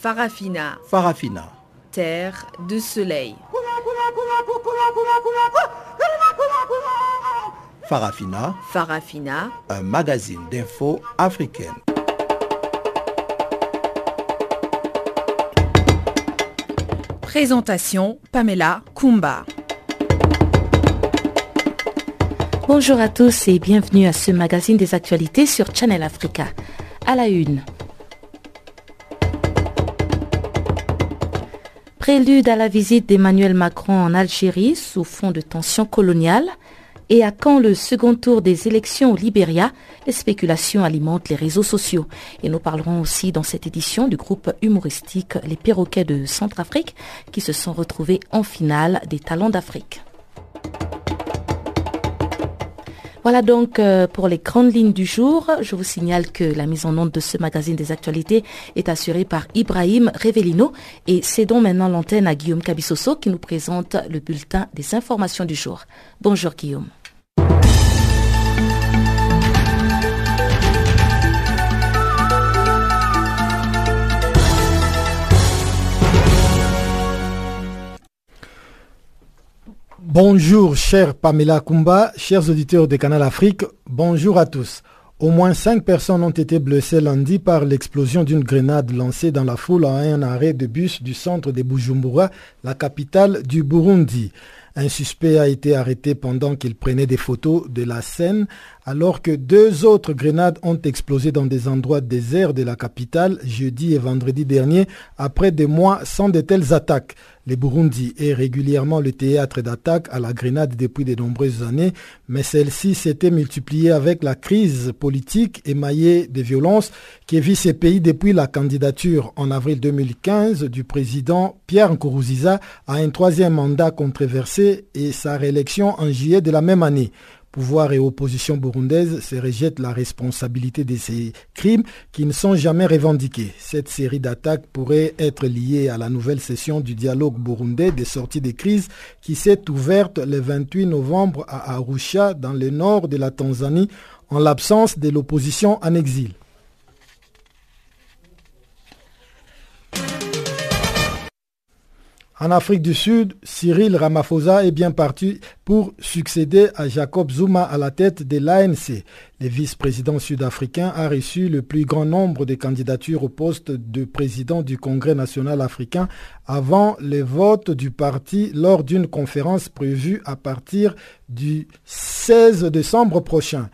Farafina. Farafina. Terre de soleil. Farafina. Farafina. Un magazine d'infos africaine. Présentation Pamela Kumba. Bonjour à tous et bienvenue à ce magazine des actualités sur Channel Africa. À la une. Prélude à la visite d'Emmanuel Macron en Algérie sous fond de tension coloniale et à quand le second tour des élections au Libéria, les spéculations alimentent les réseaux sociaux. Et nous parlerons aussi dans cette édition du groupe humoristique Les Perroquets de Centrafrique qui se sont retrouvés en finale des Talents d'Afrique. Voilà donc euh, pour les grandes lignes du jour. Je vous signale que la mise en onde de ce magazine des actualités est assurée par Ibrahim Revelino et cédons maintenant l'antenne à Guillaume Cabissoso qui nous présente le bulletin des informations du jour. Bonjour Guillaume. Bonjour, cher Pamela Kumba, chers auditeurs de Canal Afrique, bonjour à tous. Au moins cinq personnes ont été blessées lundi par l'explosion d'une grenade lancée dans la foule à un arrêt de bus du centre de Bujumbura, la capitale du Burundi. Un suspect a été arrêté pendant qu'il prenait des photos de la scène, alors que deux autres grenades ont explosé dans des endroits déserts de la capitale jeudi et vendredi dernier, après des mois sans de telles attaques. Le Burundi est régulièrement le théâtre d'attaques à la grenade depuis de nombreuses années, mais celle-ci s'était multipliée avec la crise politique émaillée de violences qui vit ces pays depuis la candidature en avril 2015 du président Pierre Nkurunziza à un troisième mandat controversé et sa réélection en juillet de la même année pouvoir et opposition burundaise se rejettent la responsabilité de ces crimes qui ne sont jamais revendiqués. Cette série d'attaques pourrait être liée à la nouvelle session du dialogue burundais des sorties des crises qui s'est ouverte le 28 novembre à Arusha dans le nord de la Tanzanie en l'absence de l'opposition en exil. En Afrique du Sud, Cyril Ramaphosa est bien parti pour succéder à Jacob Zuma à la tête de l'ANC. Le vice-président sud-africain a reçu le plus grand nombre de candidatures au poste de président du Congrès national africain avant le vote du parti lors d'une conférence prévue à partir du 16 décembre prochain.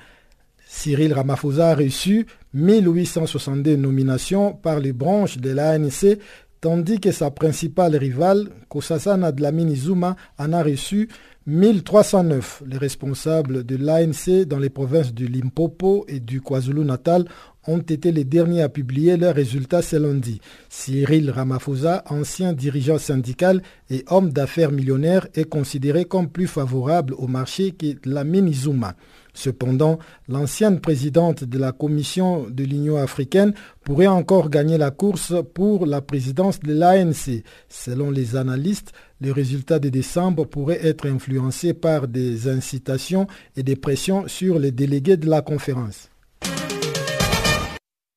Cyril Ramaphosa a reçu 1862 nominations par les branches de l'ANC tandis que sa principale rivale, Kosasana Dlamini Zuma, en a reçu 1309. Les responsables de l'ANC dans les provinces du Limpopo et du KwaZulu-Natal ont été les derniers à publier leurs résultats ce lundi. Cyril Ramaphosa, ancien dirigeant syndical et homme d'affaires millionnaire, est considéré comme plus favorable au marché que Dlamini Zuma. Cependant, l'ancienne présidente de la Commission de l'Union africaine pourrait encore gagner la course pour la présidence de l'ANC. Selon les analystes, les résultats de décembre pourraient être influencés par des incitations et des pressions sur les délégués de la conférence.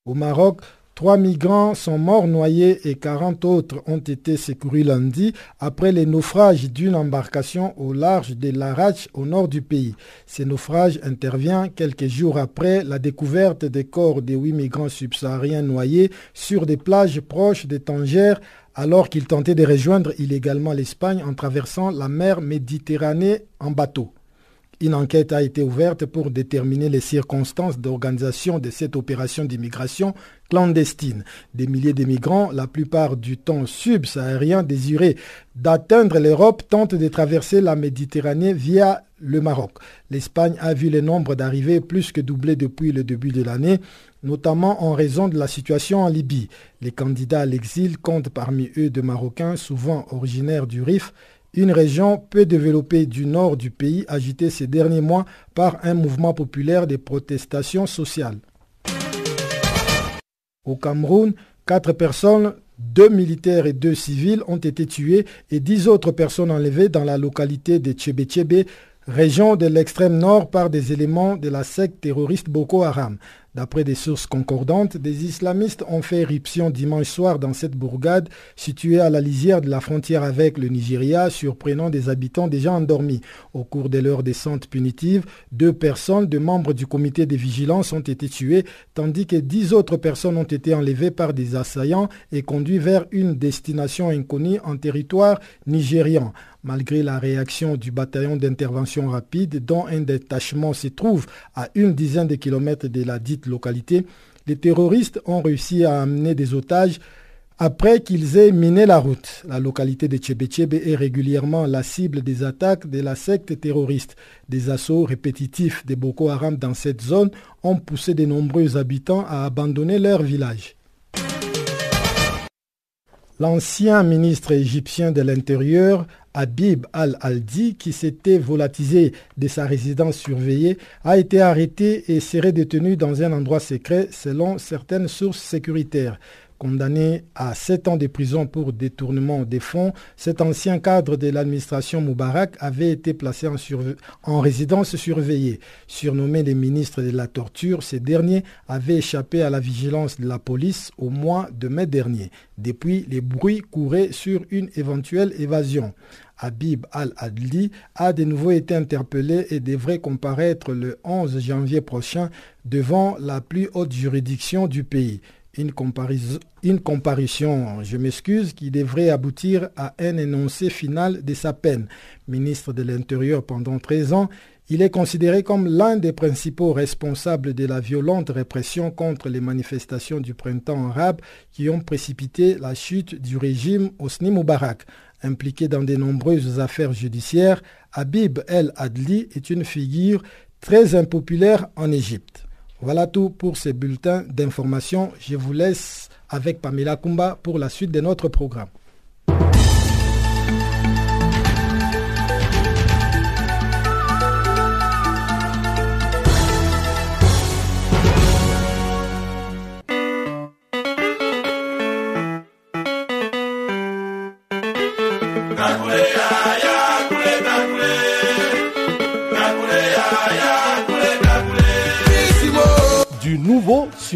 Au Maroc, Trois migrants sont morts noyés et 40 autres ont été secourus lundi après les naufrages d'une embarcation au large de Larach au nord du pays. Ce naufrage intervient quelques jours après la découverte des corps des huit migrants subsahariens noyés sur des plages proches de Tanger alors qu'ils tentaient de rejoindre illégalement l'Espagne en traversant la mer Méditerranée en bateau. Une enquête a été ouverte pour déterminer les circonstances d'organisation de cette opération d'immigration clandestine. Des milliers de migrants, la plupart du temps subsahariens désirés d'atteindre l'Europe, tentent de traverser la Méditerranée via le Maroc. L'Espagne a vu le nombre d'arrivées plus que doubler depuis le début de l'année, notamment en raison de la situation en Libye. Les candidats à l'exil comptent parmi eux de Marocains, souvent originaires du Rif, une région peu développée du nord du pays agitée ces derniers mois par un mouvement populaire de protestations sociales. Au Cameroun, quatre personnes, deux militaires et deux civils, ont été tuées et dix autres personnes enlevées dans la localité de Tchébé-Tchébé, région de l'extrême nord par des éléments de la secte terroriste Boko Haram. D'après des sources concordantes, des islamistes ont fait éruption dimanche soir dans cette bourgade située à la lisière de la frontière avec le Nigeria, surprenant des habitants déjà endormis. Au cours de leur descente punitive, deux personnes, deux membres du comité de vigilance, ont été tuées, tandis que dix autres personnes ont été enlevées par des assaillants et conduites vers une destination inconnue en territoire nigérian malgré la réaction du bataillon d'intervention rapide dont un détachement se trouve à une dizaine de kilomètres de la dite localité, les terroristes ont réussi à amener des otages après qu'ils aient miné la route. La localité de Tchébétchébé est régulièrement la cible des attaques de la secte terroriste. Des assauts répétitifs de Boko Haram dans cette zone ont poussé de nombreux habitants à abandonner leur village. L'ancien ministre égyptien de l'Intérieur Habib al-Aldi, qui s'était volatisé de sa résidence surveillée, a été arrêté et serait détenu dans un endroit secret selon certaines sources sécuritaires. Condamné à sept ans de prison pour détournement des fonds, cet ancien cadre de l'administration Moubarak avait été placé en, résidence surveillée. Surnommé les ministres de la torture, ces derniers avaient échappé à la vigilance de la police au mois de mai dernier. Depuis, les bruits couraient sur une éventuelle évasion. Habib al-Adli a de nouveau été interpellé et devrait comparaître le 11 janvier prochain devant la plus haute juridiction du pays une, une comparution, je m'excuse, qui devrait aboutir à un énoncé final de sa peine. Ministre de l'Intérieur pendant 13 ans, il est considéré comme l'un des principaux responsables de la violente répression contre les manifestations du printemps arabe qui ont précipité la chute du régime Osni Moubarak. Impliqué dans de nombreuses affaires judiciaires, Habib El Adli est une figure très impopulaire en Égypte. Voilà tout pour ces bulletins d'information. Je vous laisse avec Pamela Kumba pour la suite de notre programme.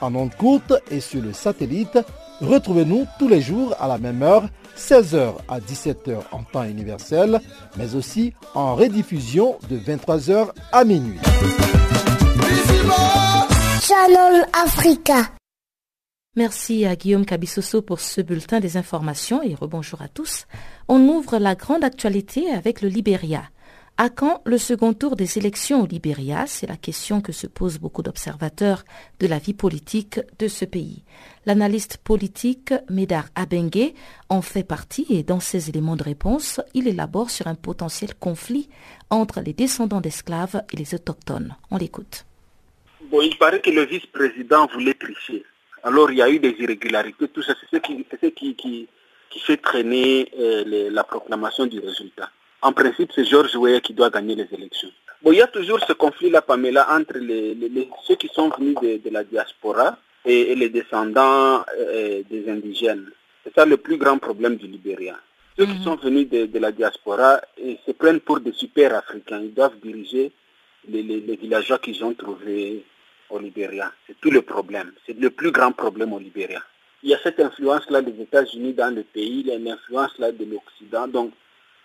en onde courte et sur le satellite, retrouvez-nous tous les jours à la même heure, 16h à 17h en temps universel, mais aussi en rediffusion de 23h à minuit. Channel Africa. Merci à Guillaume Cabissoso pour ce bulletin des informations et rebonjour à tous. On ouvre la grande actualité avec le Libéria. À quand le second tour des élections au Libéria C'est la question que se posent beaucoup d'observateurs de la vie politique de ce pays. L'analyste politique Médard Abengue en fait partie et dans ses éléments de réponse, il élabore sur un potentiel conflit entre les descendants d'esclaves et les autochtones. On l'écoute. Bon, il paraît que le vice-président voulait tricher. Alors il y a eu des irrégularités, tout ça, c'est ce qui, fait traîner euh, la proclamation du résultat. En principe, c'est Georges Weah qui doit gagner les élections. Bon, il y a toujours ce conflit-là, Pamela, entre les, ceux qui sont venus de, la diaspora et, les descendants euh, des indigènes. C'est ça le plus grand problème du Libéria. Ceux qui mhm. sont venus de, la diaspora et se prennent pour des super africains. Ils doivent diriger les, villageois qu'ils ont trouvés au Libéria. C'est tout le problème. C'est le plus grand problème au Libéria. Il y a cette influence-là des États-Unis dans le pays, il y a une influence-là de l'Occident. Donc,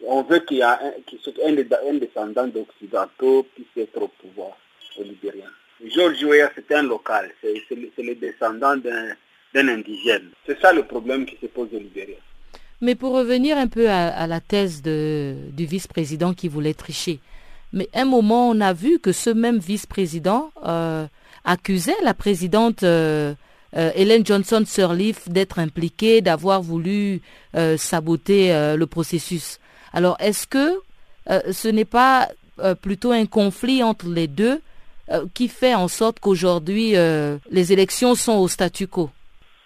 on veut qu'il y ait un, descendant d'Occidentaux puisse être au pouvoir au Libérien. Georges Weah, c'est un local, c'est le descendant d'un indigène. C'est ça le problème qui se pose au Libéria. Mais pour revenir un peu à, la thèse du vice-président qui voulait tricher, mais un moment, on a vu que ce même vice-président euh, accusait la présidente euh, euh, Hélène Johnson Sirleaf d'être impliquée, d'avoir voulu saboter le processus. Alors, est-ce que euh, ce n'est pas euh, plutôt un conflit entre les deux euh, qui fait en sorte qu'aujourd'hui les élections sont au statu quo?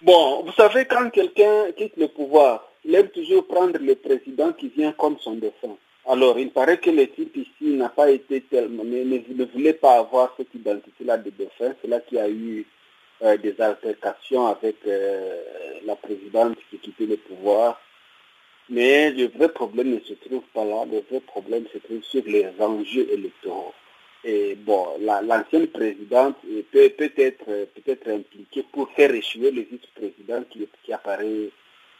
Bon, vous savez, quand quelqu'un quitte le pouvoir, il aime toujours prendre le président qui vient comme son défunt. Alors, il paraît que le type ici n'a pas été tellement, ne, ne, voulait pas avoir cette identité-là de défunt. C'est là qu'il y a eu des altercations avec la présidente qui quittait le pouvoir. Mais le vrai problème ne se trouve pas là. Le vrai problème se trouve sur les enjeux électoraux. Et bon, l'ancienne présidente peut, peut, être, peut être impliquée pour faire échouer le vice-président qui, apparaît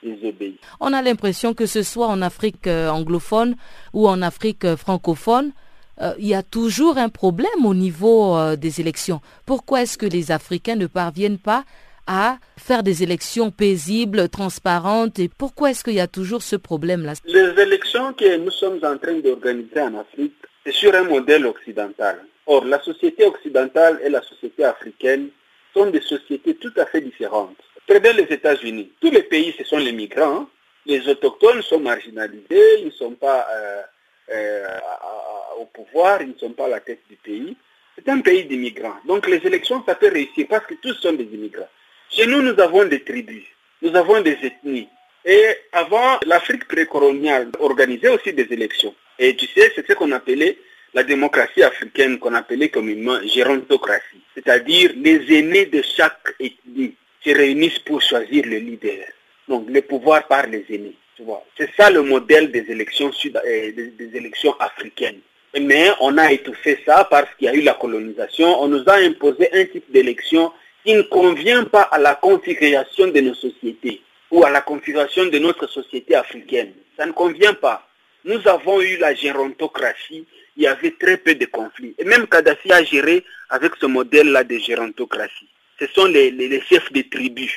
désobéi. On a l'impression que ce soit en Afrique euh, anglophone ou en Afrique euh, francophone, euh, il y a toujours un problème au niveau des élections. Pourquoi est-ce que les Africains ne parviennent pas à faire des élections paisibles, transparentes et pourquoi est-ce qu'il y a toujours ce problème-là? Les élections que nous sommes en train d'organiser en Afrique c'est sur un modèle occidental. Or, la société occidentale et la société africaine sont des sociétés tout à fait différentes. Prenez les États-Unis. Tous les pays, ce sont les migrants. Les autochtones sont marginalisés, ils ne sont pas euh, euh, au pouvoir, ils ne sont pas à la tête du pays. C'est un pays d'immigrants. Donc les élections, ça peut réussir parce que tous sont des immigrants. Chez nous, nous avons des tribus, nous avons des ethnies. Et avant, l'Afrique précoloniale organisait aussi des élections. Et tu sais, c'est ce qu'on appelait la démocratie africaine, qu'on appelait communément gérontocratie. C'est-à-dire les aînés de chaque ethnie se réunissent pour choisir le leader. Donc le pouvoir par les aînés. C'est ça le modèle des élections, sud, euh, des élections africaines. Mais on a étouffé ça parce qu'il y a eu la colonisation. On nous a imposé un type d'élection qui ne convient pas à la configuration de nos sociétés ou à la configuration de notre société africaine. Ça ne convient pas. Nous avons eu la gérontocratie, il y avait très peu de conflits. Et même Kadhafi a géré avec ce modèle-là de gérontocratie. Ce sont les, les, les, chefs des tribus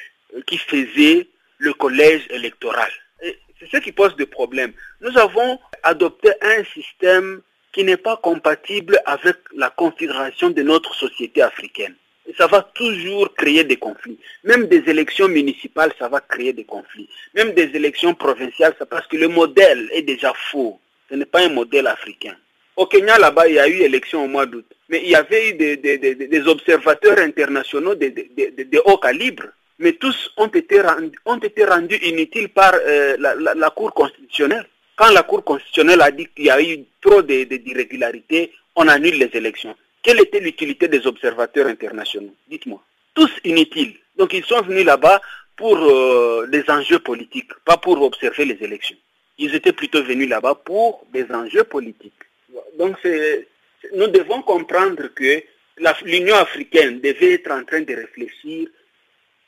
qui faisaient le collège électoral. C'est ce qui pose des problèmes. Nous avons adopté un système qui n'est pas compatible avec la configuration de notre société africaine. Ça va toujours créer des conflits. Même des élections municipales, ça va créer des conflits. Même des élections provinciales, ça parce que le modèle est déjà faux. Ce n'est pas un modèle africain. Au Kenya, là-bas, il y a eu élection au mois d'août. Mais il y avait eu des, observateurs internationaux de, haut calibre. Mais tous ont été rendus, ont été rendus inutiles par euh, la, la Cour constitutionnelle. Quand la Cour constitutionnelle a dit qu'il y a eu trop d'irrégularités, on annule les élections. Quelle était l'utilité des observateurs internationaux Dites-moi. Tous inutiles. Donc ils sont venus là-bas pour euh, des enjeux politiques, pas pour observer les élections. Ils étaient plutôt venus là-bas pour des enjeux politiques. Donc nous devons comprendre que l'Union africaine devait être en train de réfléchir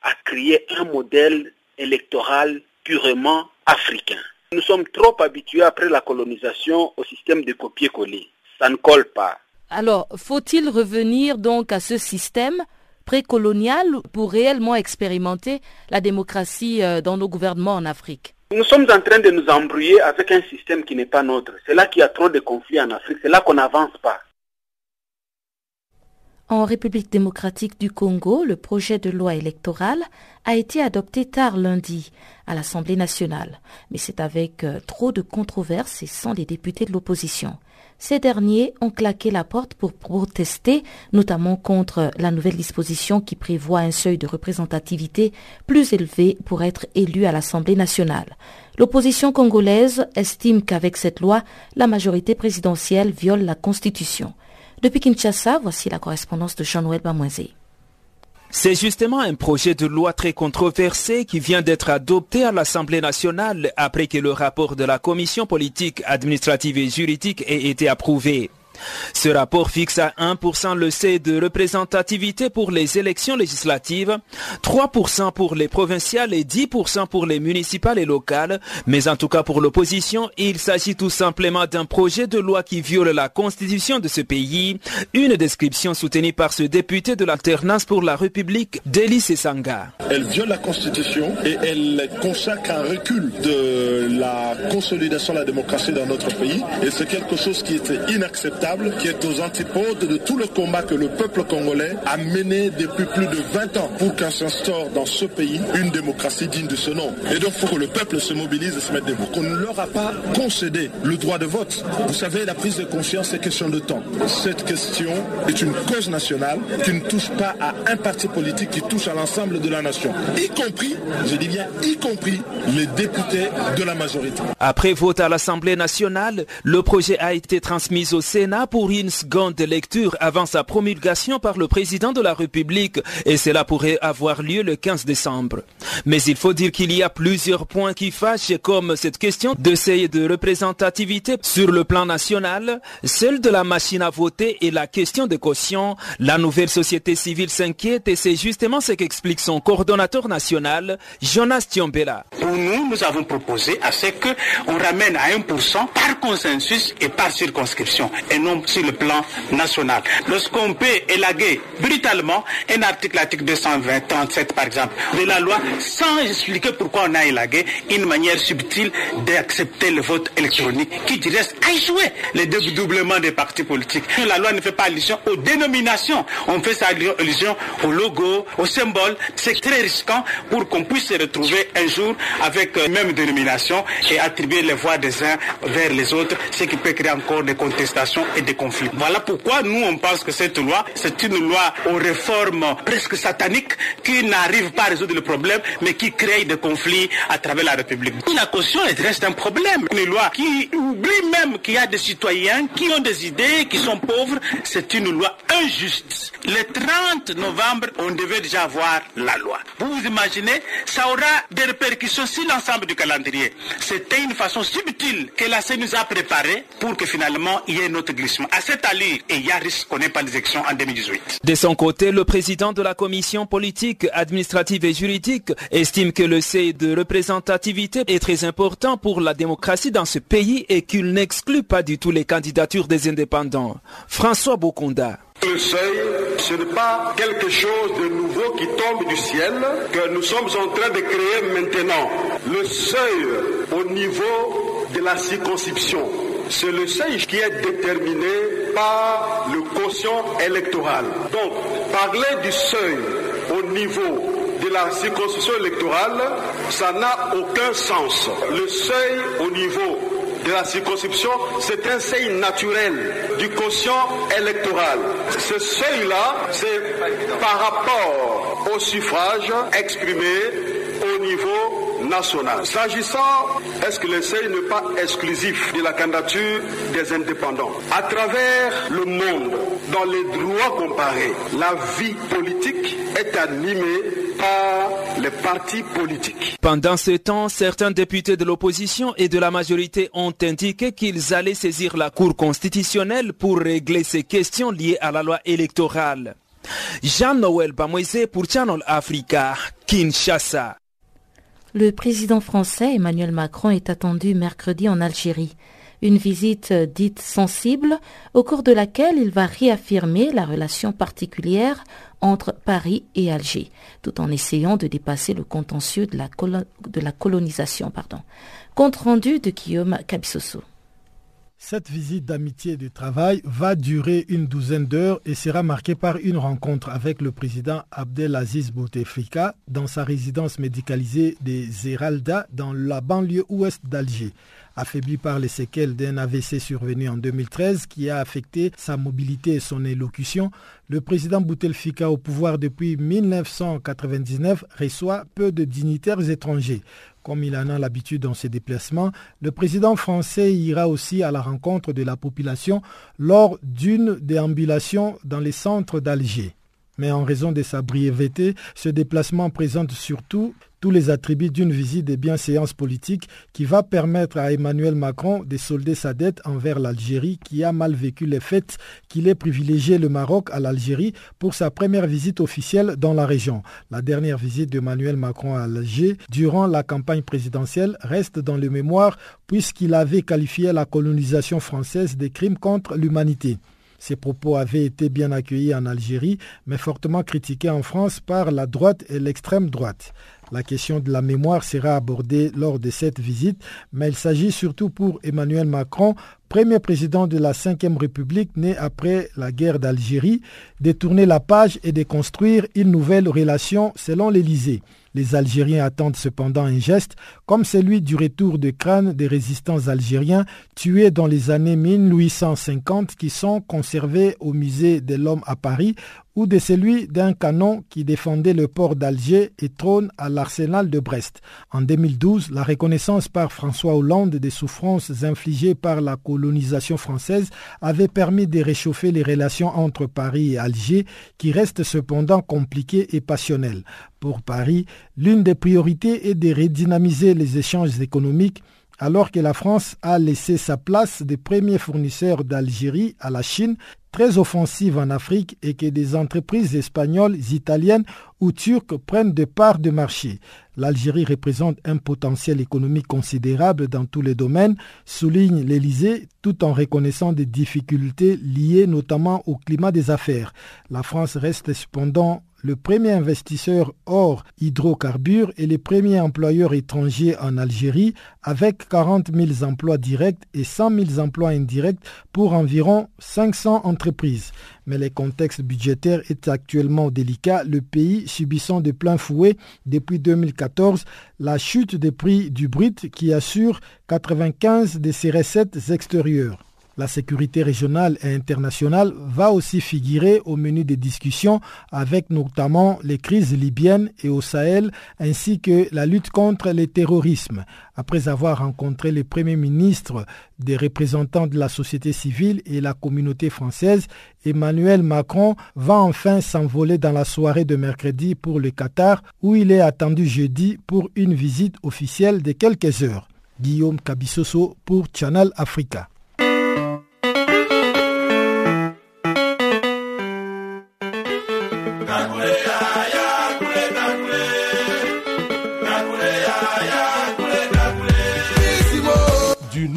à créer un modèle électoral purement africain. Nous sommes trop habitués après la colonisation au système de copier-coller. Ça ne colle pas. Alors, faut-il revenir donc à ce système précolonial pour réellement expérimenter la démocratie dans nos gouvernements en Afrique? Nous sommes en train de nous embrouiller avec un système qui n'est pas nôtre. C'est là qu'il y a trop de conflits en Afrique. C'est là qu'on n'avance pas. En République démocratique du Congo, le projet de loi électorale a été adopté tard lundi à l'Assemblée nationale, mais c'est avec trop de controverses et sans les députés de l'opposition. Ces derniers ont claqué la porte pour protester, notamment contre la nouvelle disposition qui prévoit un seuil de représentativité plus élevé pour être élu à l'Assemblée nationale. L'opposition congolaise estime qu'avec cette loi, la majorité présidentielle viole la Constitution. Depuis Kinshasa, voici la correspondance de Jean-Noël Bamoisé. C'est justement un projet de loi très controversé qui vient d'être adopté à l'Assemblée nationale après que le rapport de la Commission politique, administrative et juridique ait été approuvé. Ce rapport fixe à 1% le seuil de représentativité pour les élections législatives, 3% pour les provinciales et 10% pour les municipales et locales. Mais en tout cas pour l'opposition, il s'agit tout simplement d'un projet de loi qui viole la constitution de ce pays. Une description soutenue par ce député de l'alternance pour la République, Delis Sanga. Elle viole la constitution et elle consacre un recul de la consolidation de la démocratie dans notre pays. Et c'est quelque chose qui est inacceptable qui est aux antipodes de tout le combat que le peuple congolais a mené depuis plus de 20 ans pour qu'un s'instaure dans ce pays une démocratie digne de ce nom. Et donc, il faut que le peuple se mobilise et se mette debout. Qu'on ne leur a pas concédé le droit de vote. Vous savez, la prise de conscience est question de temps. Cette question est une cause nationale qui ne touche pas à un parti politique, qui touche à l'ensemble de la nation, y compris, je dis bien, y compris les députés de la majorité. Après vote à l'Assemblée nationale, le projet a été transmis au Sénat pour une seconde lecture avant sa promulgation par le président de la République et cela pourrait avoir lieu le 15 décembre. Mais il faut dire qu'il y a plusieurs points qui fâchent comme cette question de de représentativité sur le plan national, celle de la machine à voter et la question de caution. La nouvelle société civile s'inquiète et c'est justement ce qu'explique son coordonnateur national, Jonas Tiombela. Pour nous, nous avons proposé à ce qu'on ramène à 1% par consensus et par circonscription sur le plan national. Lorsqu'on peut élaguer brutalement un article, l'article 220, 37 par exemple, de la loi sans expliquer pourquoi on a élagué, une manière subtile d'accepter le vote électronique qui reste à échouer le dédoublement des partis politiques. La loi ne fait pas allusion aux dénominations, on fait sa allusion au logo, au symbole. C'est très risquant pour qu'on puisse se retrouver un jour avec la même dénomination et attribuer les voix des uns vers les autres, ce qui peut créer encore des contestations et des conflits. Voilà pourquoi nous on pense que cette loi, c'est une loi aux réformes presque sataniques qui n'arrive pas à résoudre le problème, mais qui crée des conflits à travers la République. La caution reste un problème. Une loi qui oublie même qu'il y a des citoyens qui ont des idées, qui sont pauvres. C'est une loi injuste. Le 30 novembre, on devait déjà avoir la loi. Vous vous imaginez, ça aura des répercussions sur l'ensemble du calendrier. C'était une façon subtile que la CENI nous a préparée pour que finalement il y ait un autre glissement. À cette allure, et il y a risque qu'on n'ait pas les élections en 2018. De son côté, le président de la commission politique, administrative et juridique estime que le seuil de représentativité est très important pour la démocratie dans ce pays et qu'il n'exclut pas du tout les candidatures des indépendants. François Bokonda. Le seuil, ce n'est pas quelque chose de nouveau qui tombe du ciel que nous sommes en train de créer maintenant. Le seuil au niveau de la circonscription, c'est le seuil qui est déterminé par le quotient électoral. Donc, parler du seuil au niveau de la circonscription électorale, ça n'a aucun sens. Le seuil au niveau de la circonscription, c'est un seuil naturel du quotient électoral. Ce seuil-là, c'est par rapport au suffrage exprimé au niveau national. S'agissant, est-ce que le seuil n'est pas exclusif de la candidature des indépendants? À travers le monde, dans les droits comparés, la vie politique est animée par les partis politiques. Pendant ce temps, certains députés de l'opposition et de la majorité ont indiqué qu'ils allaient saisir la Cour constitutionnelle pour régler ces questions liées à la loi électorale. Jean-Noël Bamoise pour Channel Africa, Kinshasa. Le président français Emmanuel Macron est attendu mercredi en Algérie. Une visite dite sensible au cours de laquelle il va réaffirmer la relation particulière entre Paris et Alger, tout en essayant de dépasser le contentieux de la, de la colonisation. Pardon. Compte rendu de Guillaume Cabissoso. Cette visite d'amitié et de travail va durer une douzaine d'heures et sera marquée par une rencontre avec le président Abdelaziz Bouteflika dans sa résidence médicalisée des Zeralda dans la banlieue ouest d'Alger. Affaibli par les séquelles d'un AVC survenu en 2013 qui a affecté sa mobilité et son élocution, le président Bouteflika au pouvoir depuis 1999 reçoit peu de dignitaires étrangers. Comme il en a l'habitude dans ses déplacements, le président français ira aussi à la rencontre de la population lors d'une déambulation dans les centres d'Alger. Mais en raison de sa brièveté, ce déplacement présente surtout tous les attributs d'une visite de bienséance politique qui va permettre à Emmanuel Macron de solder sa dette envers l'Algérie qui a mal vécu les faits qu'il ait privilégié le Maroc à l'Algérie pour sa première visite officielle dans la région. La dernière visite d'Emmanuel Macron à Alger durant la campagne présidentielle reste dans le mémoire puisqu'il avait qualifié la colonisation française de crime contre l'humanité. Ces propos avaient été bien accueillis en Algérie, mais fortement critiqués en France par la droite et l'extrême droite. La question de la mémoire sera abordée lors de cette visite, mais il s'agit surtout pour Emmanuel Macron premier président de la Ve République né après la guerre d'Algérie, de tourner la page et de construire une nouvelle relation selon l'Élysée. Les Algériens attendent cependant un geste comme celui du retour de crânes des résistants algériens tués dans les années 1850 qui sont conservés au musée de l'homme à Paris ou de celui d'un canon qui défendait le port d'Alger et trône à l'arsenal de Brest. En 2012, la reconnaissance par François Hollande des souffrances infligées par la colonisation française avait permis de réchauffer les relations entre Paris et Alger qui restent cependant compliquées et passionnelles. Pour Paris, l'une des priorités est de redynamiser les échanges économiques alors que la France a laissé sa place de premier fournisseur d'Algérie à la Chine, très offensive en Afrique, et que des entreprises espagnoles, italiennes ou turques prennent des parts de marché. L'Algérie représente un potentiel économique considérable dans tous les domaines, souligne l'Élysée, tout en reconnaissant des difficultés liées notamment au climat des affaires. La France reste cependant le premier investisseur hors hydrocarbures et le premier employeur étranger en Algérie avec 40 000 emplois directs et 100 000 emplois indirects pour environ 500 entreprises. Mais le contexte budgétaire est actuellement délicat, le pays subissant de plein fouet depuis 2014 la chute des prix du brut qui assure 95 de ses recettes extérieures. La sécurité régionale et internationale va aussi figurer au menu des discussions avec notamment les crises libyennes et au Sahel ainsi que la lutte contre le terrorisme. Après avoir rencontré les premiers ministres, des représentants de la société civile et la communauté française, Emmanuel Macron va enfin s'envoler dans la soirée de mercredi pour le Qatar où il est attendu jeudi pour une visite officielle de quelques heures. Guillaume Kabissoso pour Channel Africa.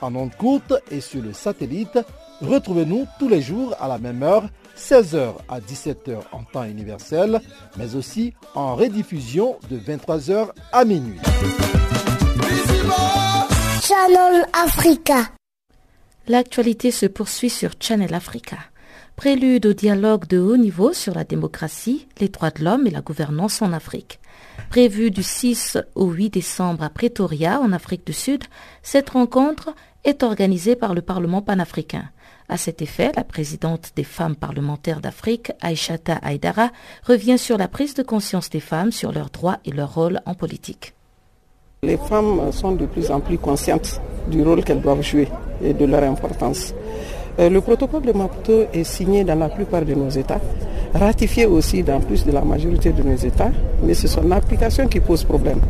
en ondes courte et sur le satellite, retrouvez-nous tous les jours à la même heure, 16h à 17h en temps universel, mais aussi en rediffusion de 23h à minuit. Channel Africa. L'actualité se poursuit sur Channel Africa. Prélude au dialogue de haut niveau sur la démocratie, les droits de l'homme et la gouvernance en Afrique. Prévue du 6 au 8 décembre à Pretoria, en Afrique du Sud, cette rencontre est organisée par le Parlement panafricain. À cet effet, la présidente des femmes parlementaires d'Afrique, Aishata Aydara, revient sur la prise de conscience des femmes sur leurs droits et leur rôle en politique. Les femmes sont de plus en plus conscientes du rôle qu'elles doivent jouer et de leur importance. Euh, le protocole de Maputo est signé dans la plupart de nos États, ratifié aussi dans plus de la majorité de nos États, mais c'est son application qui pose problème.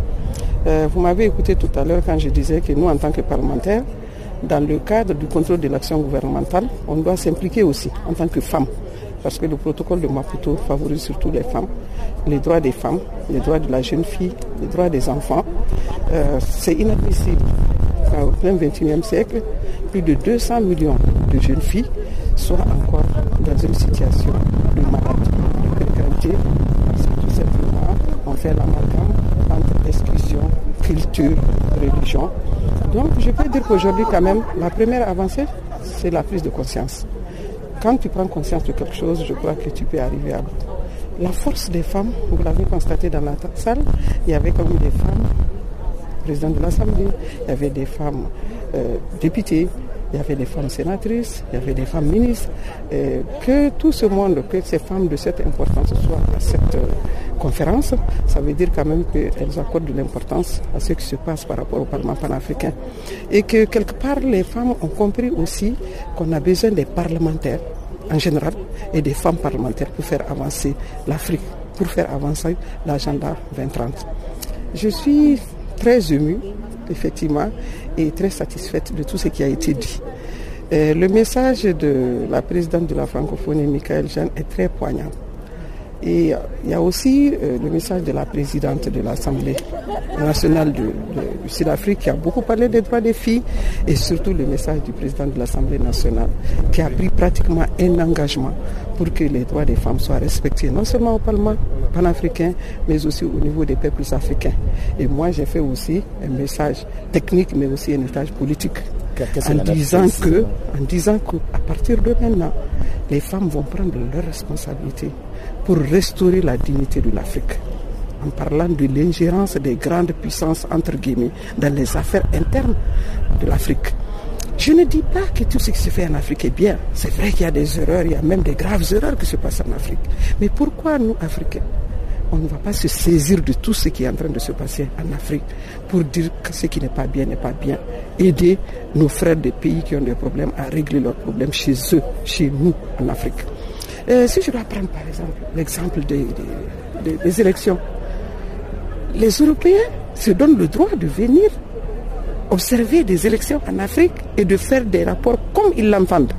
Euh, vous m'avez écouté tout à l'heure quand je disais que nous, en tant que parlementaires, dans le cadre du contrôle de l'action gouvernementale, on doit s'impliquer aussi en tant que femmes. Parce que le protocole de Maputo favorise surtout les femmes, les droits des femmes, les droits de la jeune fille, les droits des enfants. Euh, c'est inadmissible au plein XXIe siècle, plus de 200 millions de jeunes filles soient encore dans une situation de maladie, de précarité. C'est tout simplement, on fait l'amalgame entre exclusion, culture, religion. Donc je peux dire qu'aujourd'hui quand même, la première avancée, c'est la prise de conscience. Quand tu prends conscience de quelque chose, je crois que tu peux arriver à. La force des femmes, vous l'avez constaté dans la salle, il y avait comme des femmes de l'Assemblée, il y avait des femmes euh, députées, il y avait des femmes sénatrices, il y avait des femmes ministres, que tout ce monde, que ces femmes de cette importance soient à cette euh, conférence, ça veut dire quand même qu'elles accordent de l'importance à ce qui se passe par rapport au Parlement panafricain. Et que quelque part, les femmes ont compris aussi qu'on a besoin des parlementaires en général et des femmes parlementaires pour faire avancer l'Afrique, pour faire avancer l'agenda 2030. Je suis très émue, effectivement, et très satisfaite de tout ce qui a été dit. Euh, le message de la présidente de la francophonie, Michael Jeanne, est très poignant. Et il y a aussi euh, le message de la présidente de l'Assemblée nationale du Sud-Afrique qui a beaucoup parlé des droits des filles et surtout le message du président de l'Assemblée nationale qui a pris pratiquement un engagement pour que les droits des femmes soient respectés, non seulement au Parlement panafricain, mais aussi au niveau des peuples africains. Et moi, j'ai fait aussi un message technique, mais aussi un message politique en disant que, en disant qu'à partir de maintenant, les femmes vont prendre leurs responsabilités pour restaurer la dignité de l'Afrique. En parlant de l'ingérence des grandes puissances, entre guillemets, dans les affaires internes de l'Afrique. Je ne dis pas que tout ce qui se fait en Afrique est bien. C'est vrai qu'il y a des erreurs, il y a même des graves erreurs qui se passent en Afrique. Mais pourquoi nous, Africains, on ne va pas se saisir de tout ce qui est en train de se passer en Afrique pour dire que ce qui n'est pas bien n'est pas bien? Aider nos frères des pays qui ont des problèmes à régler leurs problèmes chez eux, chez nous, en Afrique. Euh, si je dois prendre par exemple l'exemple des, des, élections, les Européens se donnent le droit de venir observer des élections en Afrique et de faire des rapports comme ils l'entendent.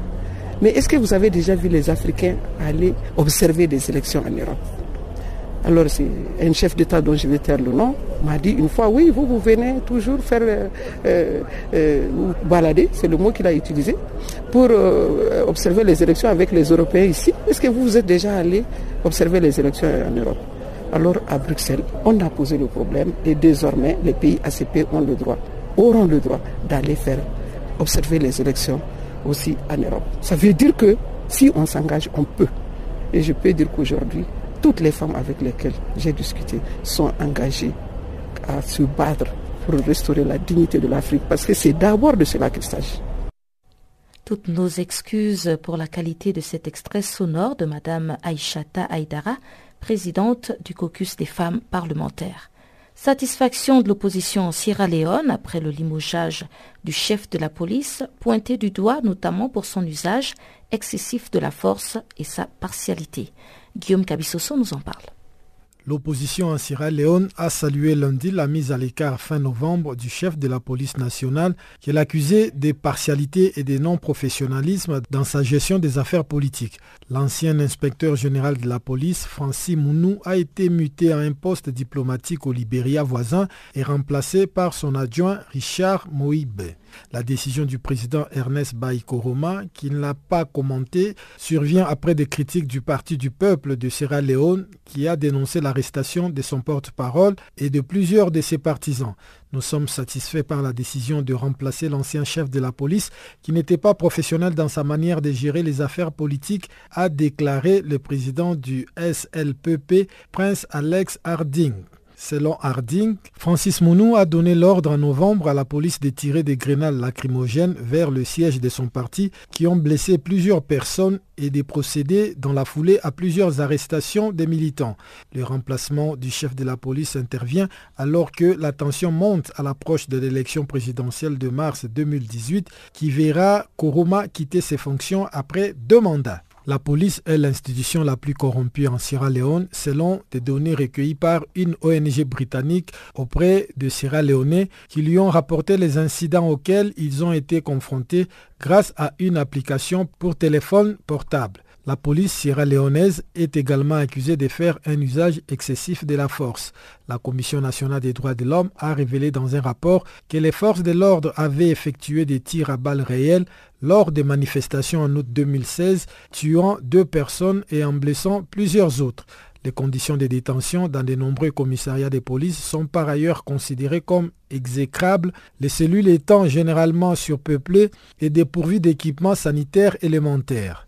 Mais est-ce que vous avez déjà vu les Africains aller observer des élections en Europe? Alors c'est un chef d'État dont je vais taire le nom m'a dit une fois, oui, vous, vous venez toujours faire, euh, euh, euh balader, c'est le mot qu'il a utilisé, pour euh, observer les élections avec les Européens ici. Est-ce que vous vous êtes déjà allé observer les élections en Europe? Alors à Bruxelles, on a posé le problème et désormais les pays ACP ont le droit, auront le droit d'aller faire observer les élections aussi en Europe. Ça veut dire que si on s'engage, on peut. Et je peux dire qu'aujourd'hui, toutes les femmes avec lesquelles j'ai discuté sont engagées à se battre pour restaurer la dignité de l'Afrique, parce que c'est d'abord de cela qu'il s'agit. Toutes nos excuses pour la qualité de cet extrait sonore de Madame Aïchata Aïdara, présidente du caucus des femmes parlementaires. Satisfaction de l'opposition en Sierra Leone après le limogeage du chef de la police, pointé du doigt notamment pour son usage excessif de la force et sa partialité. Guillaume Cabissoso nous en parle. L'opposition en Sierra Leone a salué lundi la mise à l'écart fin novembre du chef de la police nationale qui est accusé de partialité et de non-professionnalisme dans sa gestion des affaires politiques. L'ancien inspecteur général de la police, Francis Mounou, a été muté à un poste diplomatique au Libéria voisin et remplacé par son adjoint Richard Moïbe. La décision du président Ernest Baïkoroma, qui ne l'a pas commenté, survient après des critiques du Parti du peuple de Sierra Leone qui a dénoncé l'arrestation de son porte-parole et de plusieurs de ses partisans. Nous sommes satisfaits par la décision de remplacer l'ancien chef de la police qui n'était pas professionnel dans sa manière de gérer les affaires politiques, a déclaré le président du SLPP, Prince Alex Harding. Selon Harding, Francis Mounou a donné l'ordre en novembre à la police de tirer des grenades lacrymogènes vers le siège de son parti qui ont blessé plusieurs personnes et de procéder dans la foulée à plusieurs arrestations des militants. Le remplacement du chef de la police intervient alors que la tension monte à l'approche de l'élection présidentielle de mars 2018 qui verra Koroma quitter ses fonctions après deux mandats. La police est l'institution la plus corrompue en Sierra Leone selon des données recueillies par une ONG britannique auprès de Sierra Leone qui lui ont rapporté les incidents auxquels ils ont été confrontés grâce à une application pour téléphone portable. La police sierra-léonaise est également accusée de faire un usage excessif de la force. La Commission nationale des droits de l'homme a révélé dans un rapport que les forces de l'ordre avaient effectué des tirs à balles réelles lors des manifestations en août 2016, tuant deux personnes et en blessant plusieurs autres. Les conditions de détention dans de nombreux commissariats de police sont par ailleurs considérées comme exécrables, les cellules étant généralement surpeuplées et dépourvues d'équipements sanitaires élémentaires.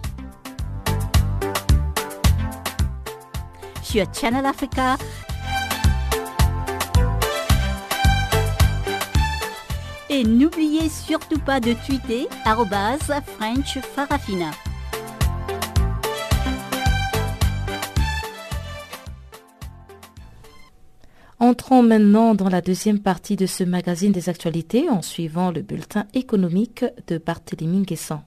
Sur Channel Africa Et n'oubliez surtout pas de tweeter French Farafina. Entrons maintenant dans la deuxième partie de ce magazine des actualités en suivant le bulletin économique de Barthélémy Guessant.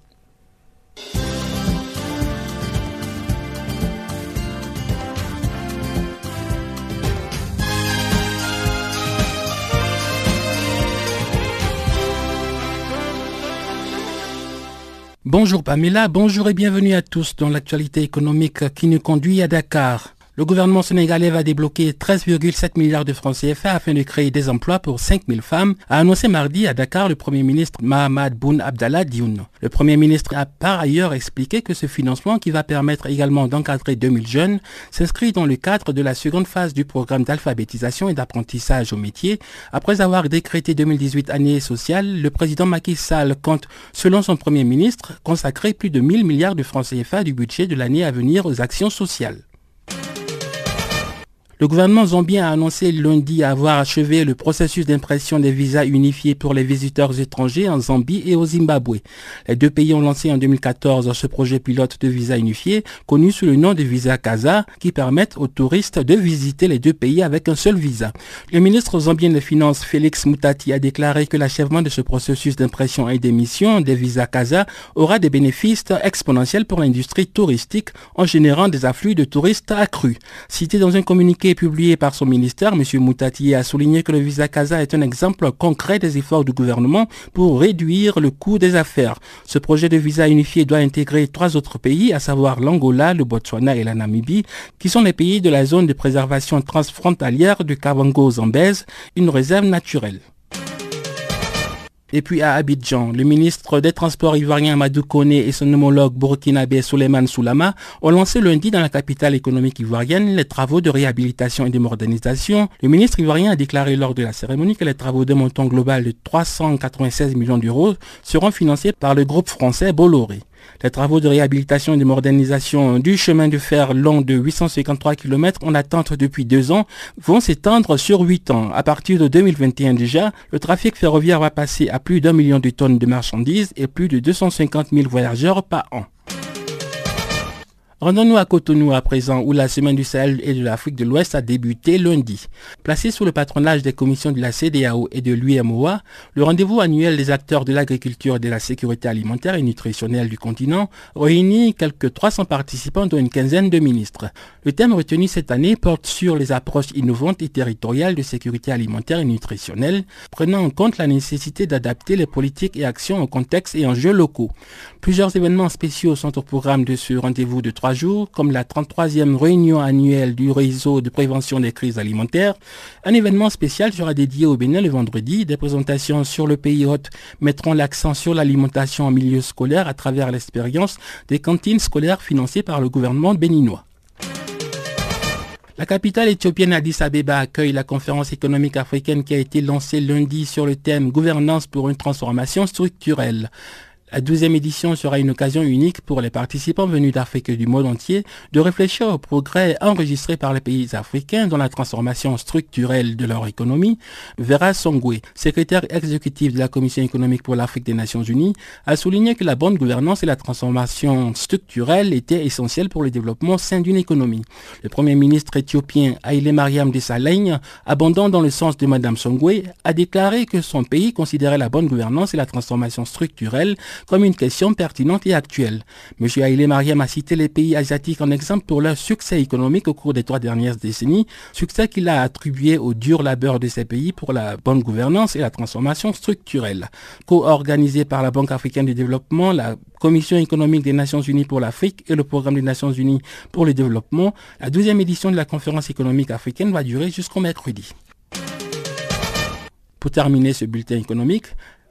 Bonjour Pamela, bonjour et bienvenue à tous dans l'actualité économique qui nous conduit à Dakar. Le gouvernement sénégalais va débloquer 13,7 milliards de francs CFA afin de créer des emplois pour 5000 femmes, a annoncé mardi à Dakar le Premier ministre Mahamad Boun Abdallah Dioun. Le Premier ministre a par ailleurs expliqué que ce financement, qui va permettre également d'encadrer 2000 jeunes, s'inscrit dans le cadre de la seconde phase du programme d'alphabétisation et d'apprentissage au métier. Après avoir décrété 2018 année sociale, le président Macky Sall compte, selon son Premier ministre, consacrer plus de 1000 milliards de francs CFA du budget de l'année à venir aux actions sociales. Le gouvernement zambien a annoncé lundi avoir achevé le processus d'impression des visas unifiés pour les visiteurs étrangers en Zambie et au Zimbabwe. Les deux pays ont lancé en 2014 ce projet pilote de visa unifié, connu sous le nom de visa CASA, qui permettent aux touristes de visiter les deux pays avec un seul visa. Le ministre zambien des Finances, Félix Moutati, a déclaré que l'achèvement de ce processus d'impression et d'émission des visas CASA aura des bénéfices exponentiels pour l'industrie touristique en générant des afflux de touristes accrus. Cité dans un communiqué publié par son ministère, M. Moutati a souligné que le visa CASA est un exemple concret des efforts du gouvernement pour réduire le coût des affaires. Ce projet de visa unifié doit intégrer trois autres pays, à savoir l'Angola, le Botswana et la Namibie, qui sont les pays de la zone de préservation transfrontalière du Kavango-Zambèze, une réserve naturelle. Et puis à Abidjan, le ministre des Transports ivoirien Amadou Kone et son homologue burkinabé Souleymane Soulama ont lancé lundi dans la capitale économique ivoirienne les travaux de réhabilitation et de modernisation. Le ministre ivoirien a déclaré lors de la cérémonie que les travaux de montant global de 396 millions d'euros seront financés par le groupe français Bolloré. Les travaux de réhabilitation et de modernisation du chemin de fer long de 853 km en attente depuis deux ans vont s'étendre sur huit ans. À partir de 2021 déjà, le trafic ferroviaire va passer à plus d'un million de tonnes de marchandises et plus de 250 000 voyageurs par an. Rendons-nous à Cotonou à présent, où la semaine du Sahel et de l'Afrique de l'Ouest a débuté lundi. Placé sous le patronage des commissions de la CDAO et de l'UMOA, le rendez-vous annuel des acteurs de l'agriculture et de la sécurité alimentaire et nutritionnelle du continent réunit quelques 300 participants dont une quinzaine de ministres. Le thème retenu cette année porte sur les approches innovantes et territoriales de sécurité alimentaire et nutritionnelle, prenant en compte la nécessité d'adapter les politiques et actions au contexte et enjeux locaux. Plusieurs événements spéciaux sont au programme de ce rendez-vous de trois jours, comme la 33e réunion annuelle du réseau de prévention des crises alimentaires. Un événement spécial sera dédié au Bénin le vendredi. Des présentations sur le pays hôte mettront l'accent sur l'alimentation en milieu scolaire à travers l'expérience des cantines scolaires financées par le gouvernement béninois. La capitale éthiopienne Addis Abeba accueille la conférence économique africaine qui a été lancée lundi sur le thème Gouvernance pour une transformation structurelle. La douzième édition sera une occasion unique pour les participants venus d'Afrique et du monde entier de réfléchir aux progrès enregistrés par les pays africains dans la transformation structurelle de leur économie. Vera Songwe, secrétaire exécutif de la Commission économique pour l'Afrique des Nations Unies, a souligné que la bonne gouvernance et la transformation structurelle étaient essentielles pour le développement sain d'une économie. Le premier ministre éthiopien Haile Mariam Desalegn, abondant dans le sens de Madame Songwe, a déclaré que son pays considérait la bonne gouvernance et la transformation structurelle comme une question pertinente et actuelle. M. Haile Mariam a cité les pays asiatiques en exemple pour leur succès économique au cours des trois dernières décennies, succès qu'il a attribué au dur labeur de ces pays pour la bonne gouvernance et la transformation structurelle. Co-organisé par la Banque africaine de développement, la Commission économique des Nations Unies pour l'Afrique et le Programme des Nations Unies pour le développement, la deuxième édition de la conférence économique africaine va durer jusqu'au mercredi. Pour terminer ce bulletin économique,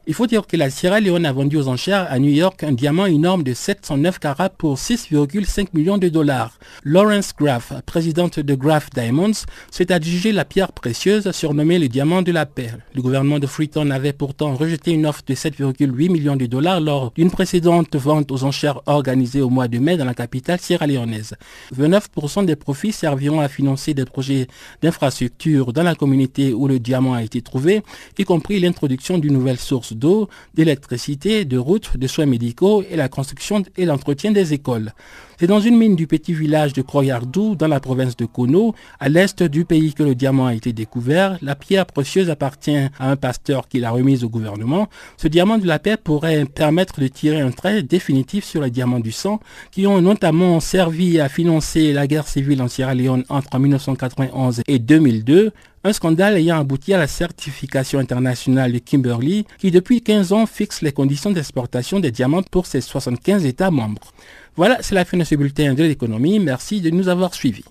Il faut dire que la Sierra Leone a vendu aux enchères à New York un diamant énorme de 709 carats pour 6,5 millions de dollars. Lawrence Graff, présidente de Graff Diamonds, s'est adjugé la pierre précieuse surnommée le diamant de la paix. Le gouvernement de Freetown avait pourtant rejeté une offre de 7,8 millions de dollars lors d'une précédente vente aux enchères organisée au mois de mai dans la capitale sierra-léonaise. 29% des profits serviront à financer des projets d'infrastructure dans la communauté où le diamant a été trouvé, y compris l'introduction d'une nouvelle source d'eau, d'électricité, de routes, de soins médicaux et la construction et l'entretien des écoles. C'est dans une mine du petit village de Croyardou, dans la province de Kono, à l'est du pays que le diamant a été découvert. La pierre précieuse appartient à un pasteur qui l'a remise au gouvernement. Ce diamant de la paix pourrait permettre de tirer un trait définitif sur les diamants du sang, qui ont notamment servi à financer la guerre civile en Sierra Leone entre 1991 et 2002, un scandale ayant abouti à la certification internationale de Kimberley qui depuis 15 ans fixe les conditions d'exportation des diamants pour ses 75 États membres. Voilà, c'est la fin de ce bulletin de l'économie. Merci de nous avoir suivis.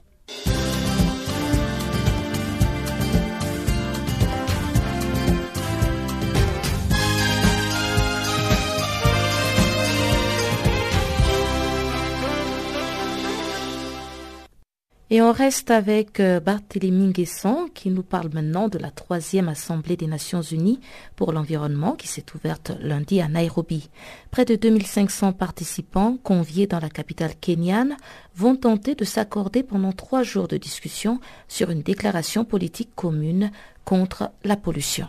Et on reste avec euh, Barthélémy Guesson qui nous parle maintenant de la troisième Assemblée des Nations Unies pour l'environnement qui s'est ouverte lundi à Nairobi. Près de 2500 participants conviés dans la capitale kenyane vont tenter de s'accorder pendant trois jours de discussion sur une déclaration politique commune contre la pollution.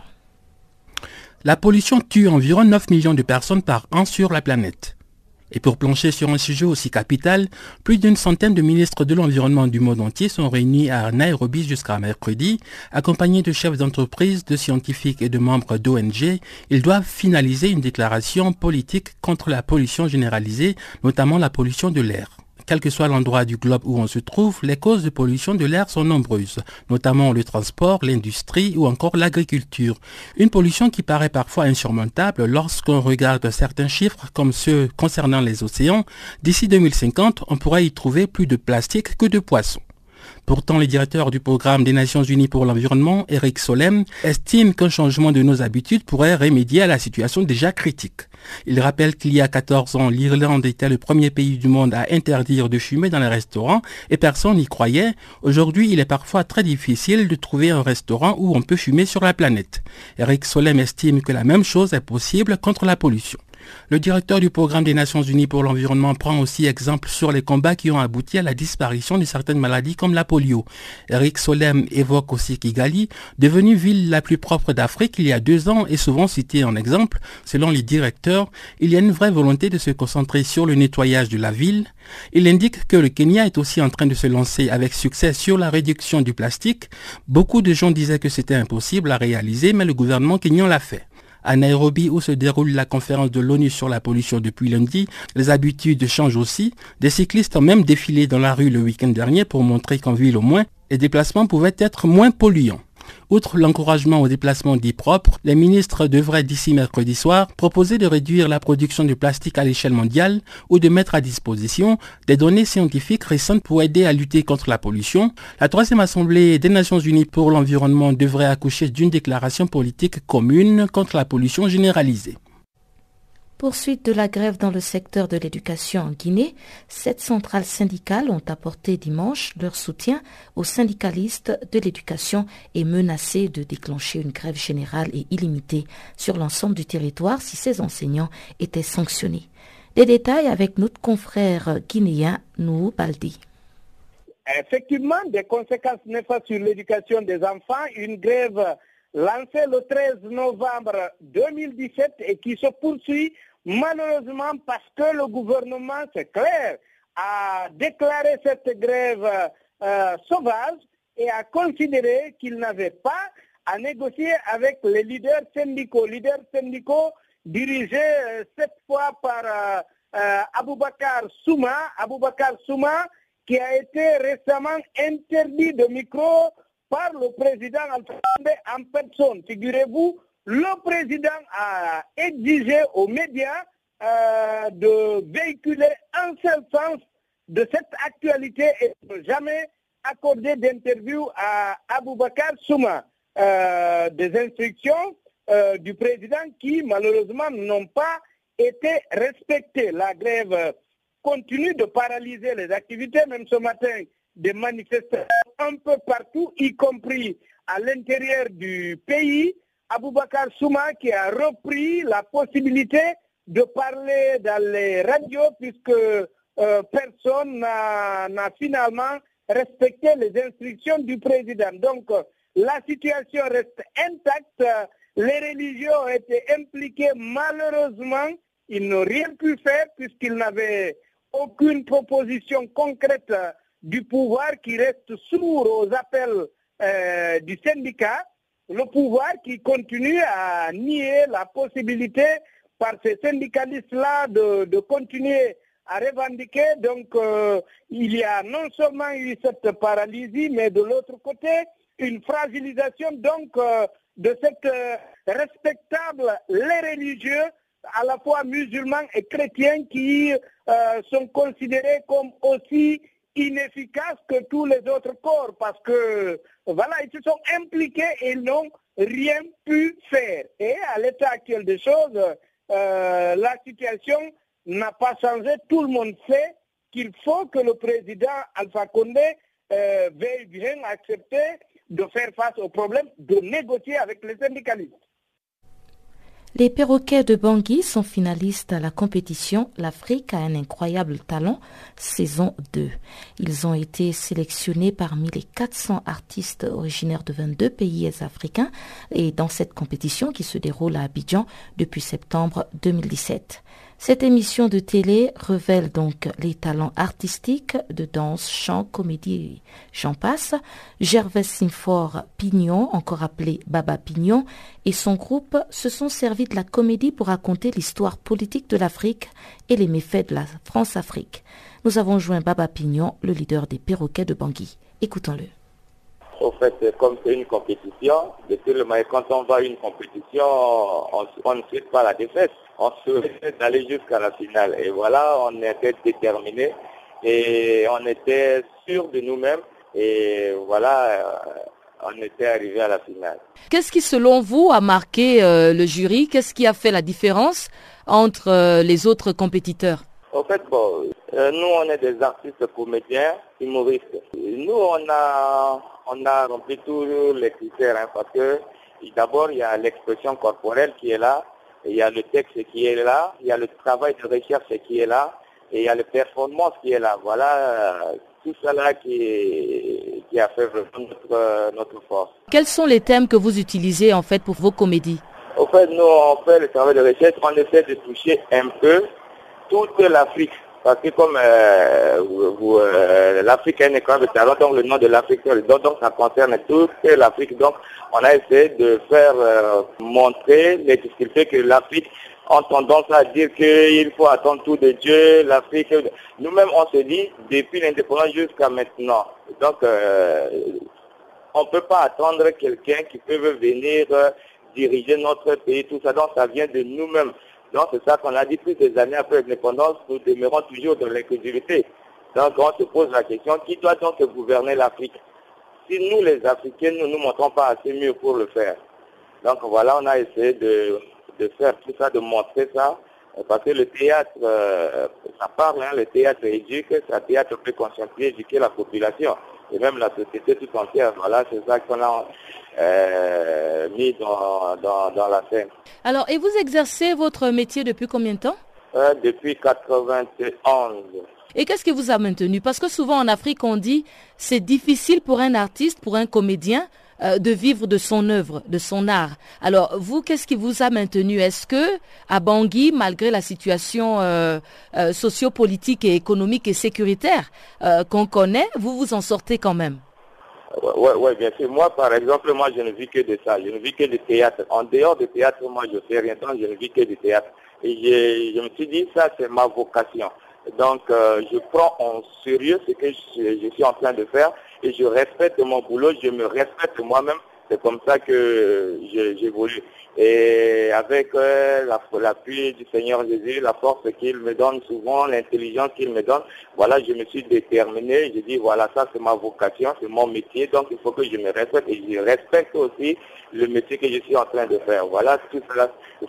La pollution tue environ 9 millions de personnes par an sur la planète. Et pour plancher sur un sujet aussi capital, plus d'une centaine de ministres de l'environnement du monde entier sont réunis à Nairobi jusqu'à mercredi, accompagnés de chefs d'entreprise, de scientifiques et de membres d'ONG. Ils doivent finaliser une déclaration politique contre la pollution généralisée, notamment la pollution de l'air. Quel que soit l'endroit du globe où on se trouve, les causes de pollution de l'air sont nombreuses, notamment le transport, l'industrie ou encore l'agriculture. Une pollution qui paraît parfois insurmontable lorsqu'on regarde certains chiffres comme ceux concernant les océans. D'ici 2050, on pourrait y trouver plus de plastique que de poissons. Pourtant, le directeur du programme des Nations Unies pour l'environnement, Eric Solem, estime qu'un changement de nos habitudes pourrait remédier à la situation déjà critique. Il rappelle qu'il y a 14 ans, l'Irlande était le premier pays du monde à interdire de fumer dans les restaurants et personne n'y croyait. Aujourd'hui, il est parfois très difficile de trouver un restaurant où on peut fumer sur la planète. Eric Solem estime que la même chose est possible contre la pollution. Le directeur du programme des Nations Unies pour l'environnement prend aussi exemple sur les combats qui ont abouti à la disparition de certaines maladies comme la polio. Eric Solem évoque aussi Kigali, devenue ville la plus propre d'Afrique il y a deux ans et souvent cité en exemple. Selon les directeurs, il y a une vraie volonté de se concentrer sur le nettoyage de la ville. Il indique que le Kenya est aussi en train de se lancer avec succès sur la réduction du plastique. Beaucoup de gens disaient que c'était impossible à réaliser, mais le gouvernement kenyan l'a fait. À Nairobi, où se déroule la conférence de l'ONU sur la pollution depuis lundi, les habitudes changent aussi. Des cyclistes ont même défilé dans la rue le week-end dernier pour montrer qu'en ville au moins, les déplacements pouvaient être moins polluants. Outre l'encouragement aux déplacements dits propres, les ministres devraient d'ici mercredi soir proposer de réduire la production de plastique à l'échelle mondiale ou de mettre à disposition des données scientifiques récentes pour aider à lutter contre la pollution. La troisième assemblée des Nations Unies pour l'environnement devrait accoucher d'une déclaration politique commune contre la pollution généralisée. Poursuite de la grève dans le secteur de l'éducation en Guinée, sept centrales syndicales ont apporté dimanche leur soutien aux syndicalistes de l'éducation et menacé de déclencher une grève générale et illimitée sur l'ensemble du territoire si ces enseignants étaient sanctionnés. Des détails avec notre confrère guinéen Nou Baldi. Effectivement, des conséquences néfastes sur l'éducation des enfants, une grève lancée le 13 novembre 2017 et qui se poursuit Malheureusement, parce que le gouvernement, c'est clair, a déclaré cette grève euh, sauvage et a considéré qu'il n'avait pas à négocier avec les leaders syndicaux. Leaders syndicaux dirigés euh, cette fois par euh, Aboubakar Souma. Aboubakar Souma qui a été récemment interdit de micro par le président Alpha en personne. Figurez-vous, le président a exigé aux médias euh, de véhiculer un seul sens de cette actualité et de jamais accorder d'interview à Aboubakar Souma. Euh, des instructions euh, du président qui malheureusement n'ont pas été respectés. La grève continue de paralyser les activités, même ce matin, des manifestations un peu partout, y compris à l'intérieur du pays. Aboubakar Souma qui a repris la possibilité de parler dans les radios puisque euh, personne n'a finalement respecté les instructions du président. Donc la situation reste intacte. Les religions ont été impliquées. Malheureusement, ils n'ont rien pu faire puisqu'ils n'avaient aucune proposition concrète du pouvoir qui reste sourd aux appels euh, du syndicat. Le pouvoir qui continue à nier la possibilité par ces syndicalistes-là de, continuer à revendiquer. Donc, euh, il y a non seulement eu cette paralysie, mais de l'autre côté, une fragilisation donc euh, de cette respectable les religieux à la fois musulmans et chrétiens qui sont considérés comme aussi inefficaces que tous les autres corps parce que voilà, ils se sont impliqués et n'ont rien pu faire. Et à l'état actuel des choses, euh, la situation n'a pas changé. Tout le monde sait qu'il faut que le président Alpha Condé euh, veuille bien accepter de faire face au problème, de négocier avec les syndicalistes. Les perroquets de Bangui sont finalistes à la compétition L'Afrique a un incroyable talent, saison 2. Ils ont été sélectionnés parmi les 400 artistes originaires de 22 pays africains et dans cette compétition qui se déroule à Abidjan depuis septembre 2017. Cette émission de télé révèle donc les talents artistiques de danse, chant, comédie, j'en passe. Gervais Simfort Pignon, encore appelé Baba Pignon, et son groupe se sont servis de la comédie pour raconter l'histoire politique de l'Afrique et les méfaits de la France-Afrique. Nous avons joint Baba Pignon, le leader des perroquets de Bangui. Écoutons-le. Au fait, comme c'est une compétition, quand on va à une compétition, on ne suit pas la défaite on souhaitait d'aller jusqu'à la finale. Et voilà, on était déterminés et on était sûr de nous-mêmes. Et voilà, euh, on était arrivé à la finale. Qu'est-ce qui, selon vous, a marqué euh, le jury? Qu'est-ce qui a fait la différence entre euh, les autres compétiteurs? En fait, bon, nous, on est des artistes comédiens, humoristes. Nous, on a, on a rempli tous les critères hein, parce que d'abord, il y a l'expression corporelle qui est là il y a le texte qui est là, il y a le travail de recherche qui est là, et il y a la performance qui est là. Voilà euh, tout cela qui, qui a fait notre, notre force. Quels sont les thèmes que vous utilisez en fait pour vos comédies? En fait, nous, on fait le travail de recherche, on essaie de toucher un peu toute l'Afrique. Parce que comme euh, euh, l'Afrique est une école de talent, donc le nom de l'Afrique, donc, donc ça concerne toute l'Afrique. Donc on a essayé de faire euh, montrer les difficultés que l'Afrique a tendance à dire qu'il faut attendre tout de Dieu, l'Afrique. Nous-mêmes, on se dit, depuis l'indépendance jusqu'à maintenant. Donc, on ne peut pas attendre quelqu'un qui peut venir diriger notre pays, tout ça. Donc, ça vient de nous-mêmes. Donc c'est ça qu'on a dit plus des années après l'indépendance, nous demeurons toujours dans l'incrédulité. Donc on se pose la question, qui doit donc gouverner l'Afrique? Si nous les Africains, nous ne nous montrons pas assez mieux pour le faire. Donc voilà, on a essayé de, faire tout ça, de montrer ça, parce que le théâtre, euh, ça parle, hein, le théâtre éduque, le théâtre peut conscientiser, éduquer la population et même la société tout entière. Voilà, c'est ça qu'on a euh, mis dans, dans, la scène. Alors, et vous exercez votre métier depuis combien de temps? Euh, Depuis 91. Et qu'est-ce qui vous a maintenu? Parce que souvent en Afrique, on dit c'est difficile pour un artiste, pour un comédien, euh, de vivre de son œuvre, de son art. Alors, vous, qu'est-ce qui vous a maintenu? Est-ce que, à Bangui, malgré la situation euh, euh, sociopolitique et économique et sécuritaire qu'on connaît, vous vous en sortez quand même? Oui, ouais, bien sûr. Moi, par exemple, moi, je ne vis que de ça. Je ne vis que de théâtre. En dehors du théâtre, moi, je fais rien. je ne vis que du théâtre. Et je, me suis dit, ça, c'est ma vocation. Donc, je prends en sérieux ce que je, suis en train de faire et je respecte mon boulot, je me respecte moi-même C'est comme ça que j'évolue. Et avec euh, l'appui du Seigneur Jésus, la force qu'il me donne souvent, l'intelligence qu'il me donne, voilà, je me suis déterminé. Je dis, voilà, ça c'est ma vocation, c'est mon métier, donc il faut que je me respecte et je respecte aussi le métier que je suis en train de faire. Voilà, c'est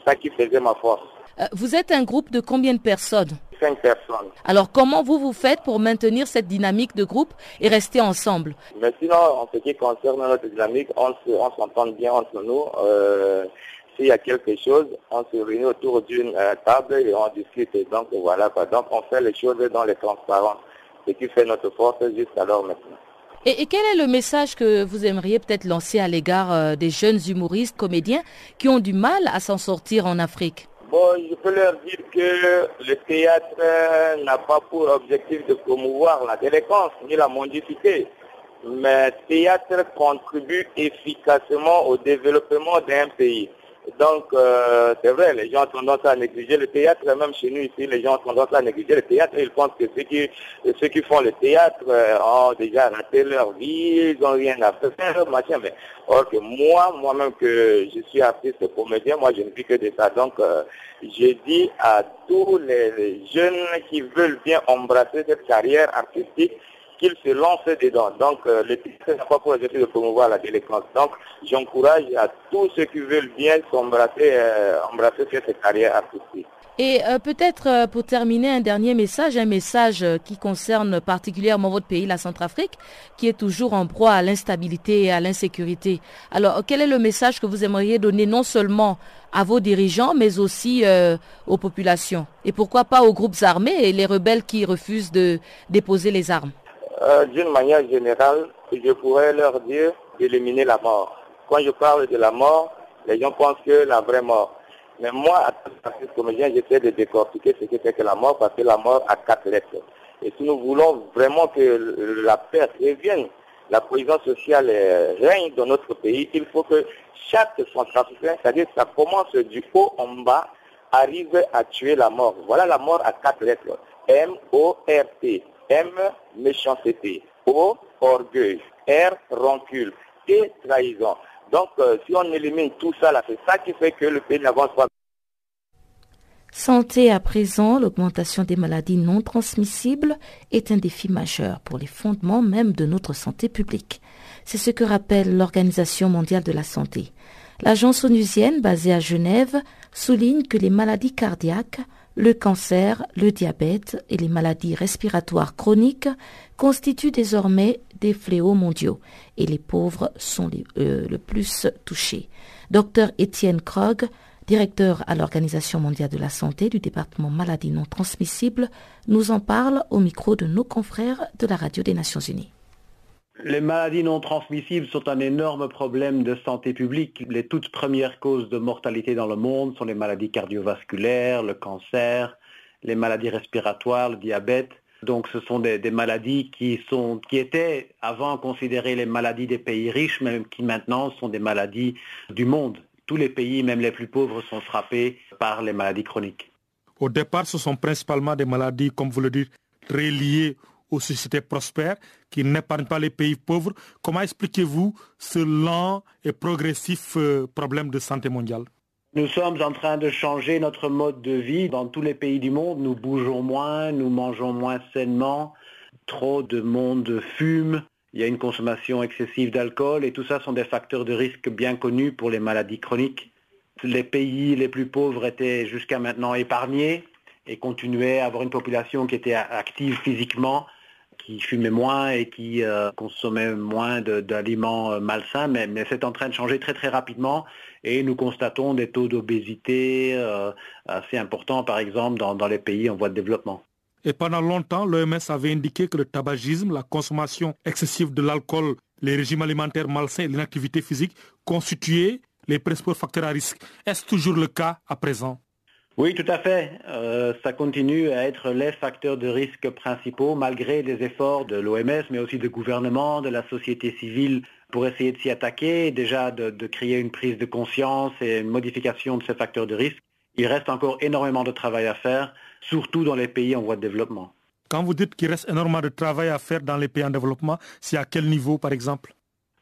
ça qui faisait ma force. Euh, vous êtes un groupe de combien de personnes Cinq personnes. Alors comment vous vous faites pour maintenir cette dynamique de groupe et rester ensemble Mais sinon, en ce qui concerne notre dynamique, on s'entend bien entre nous. Euh, s'il y a quelque chose, on se réunit autour d'une euh, table et on discute. donc voilà Donc on fait les choses dans les transparences. Ce qui fait notre force jusqu'alors maintenant. Et, quel est le message que vous aimeriez peut-être lancer à l'égard des jeunes humoristes, comédiens qui ont du mal à s'en sortir en Afrique Je peux leur dire que le théâtre n'a pas pour objectif de promouvoir la délinquance ni la mendicité, mais le théâtre contribue efficacement au développement d'un pays. Donc, euh, c'est vrai, les gens ont tendance à négliger le théâtre, même chez nous ici, les gens ont tendance à négliger le théâtre. Ils pensent que ceux qui, ceux qui font le théâtre euh, ont déjà raté leur vie, ils n'ont rien à faire, machin. Mais, or que moi, moi-même que je suis artiste comédien, moi je ne vis que de ça. Donc, euh, je dis à tous les jeunes qui veulent bien embrasser cette carrière artistique, qu'il se lance dedans. Donc, euh, le titre n'a pas pour objectif de promouvoir la délinquance. Donc, j'encourage à tous ceux qui veulent bien s'embrasser euh, embrasser cette carrière artistique. Et euh, peut-être pour terminer un dernier message, un message qui concerne particulièrement votre pays, la Centrafrique, qui est toujours en proie à l'instabilité et à l'insécurité. Alors, quel est le message que vous aimeriez donner non seulement à vos dirigeants, mais aussi aux populations? Et pourquoi pas aux groupes armés et les rebelles qui refusent de déposer les armes? Euh, d'une manière générale, je pourrais leur dire d'éliminer la mort. Quand je parle de la mort, les gens pensent que la vraie mort. Mais moi, à tant comédien, j'essaie de décortiquer ce que c'est que la mort, parce que la mort a quatre lettres. Et si nous voulons vraiment que la paix revienne, la cohésion sociale règne dans notre pays, il faut que chaque centrafricain, c'est-à-dire ça commence du haut en bas, arrive à tuer la mort. Voilà la mort à quatre lettres. M-O-R-T. M, méchanceté. O, orgueil. R, rancune. T, trahison. Donc, euh, si on élimine tout ça, c'est ça qui fait que le pays n'avance pas. Santé à présent, l'augmentation des maladies non transmissibles est un défi majeur pour les fondements même de notre santé publique. C'est ce que rappelle l'Organisation mondiale de la santé. L'agence onusienne basée à Genève souligne que les maladies cardiaques le cancer, le diabète et les maladies respiratoires chroniques constituent désormais des fléaux mondiaux et les pauvres sont les, euh, le plus touchés. Docteur Étienne Krog, directeur à l'Organisation mondiale de la santé du département maladies non transmissibles, nous en parle au micro de nos confrères de la radio des Nations Unies. Les maladies non transmissibles sont un énorme problème de santé publique. Les toutes premières causes de mortalité dans le monde sont les maladies cardiovasculaires, le cancer, les maladies respiratoires, le diabète. Donc ce sont des, maladies qui, étaient avant considérées les maladies des pays riches, mais qui maintenant sont des maladies du monde. Tous les pays, même les plus pauvres, sont frappés par les maladies chroniques. Au départ, ce sont principalement des maladies, comme vous le dites, très liées aux sociétés prospères qui n'épargnent pas les pays pauvres. Comment expliquez-vous ce lent et progressif euh, problème de santé mondiale? Nous sommes en train de changer notre mode de vie. Dans tous les pays du monde, nous bougeons moins, nous mangeons moins sainement, trop de monde fume, il y a une consommation excessive d'alcool et tout ça sont des facteurs de risque bien connus pour les maladies chroniques. Les pays les plus pauvres étaient jusqu'à maintenant épargnés et continuaient à avoir une population qui était active physiquement qui fumaient moins et qui euh, consommaient moins d'aliments euh, malsains, mais, c'est en train de changer très très rapidement et nous constatons des taux d'obésité euh, assez importants, par exemple, dans, dans les pays en voie de développement. Et pendant longtemps, l'OMS avait indiqué que le tabagisme, la consommation excessive de l'alcool, les régimes alimentaires malsains et l'inactivité physique constituaient les principaux facteurs à risque. Est-ce toujours le cas à présent? Oui, tout à fait. Euh, ça continue à être les facteurs de risque principaux, malgré les efforts de l'OMS, mais aussi du gouvernement, de la société civile, pour essayer de s'y attaquer, déjà de, de, créer une prise de conscience et une modification de ces facteurs de risque. Il reste encore énormément de travail à faire, surtout dans les pays en voie de développement. Quand vous dites qu'il reste énormément de travail à faire dans les pays en développement, c'est à quel niveau, par exemple?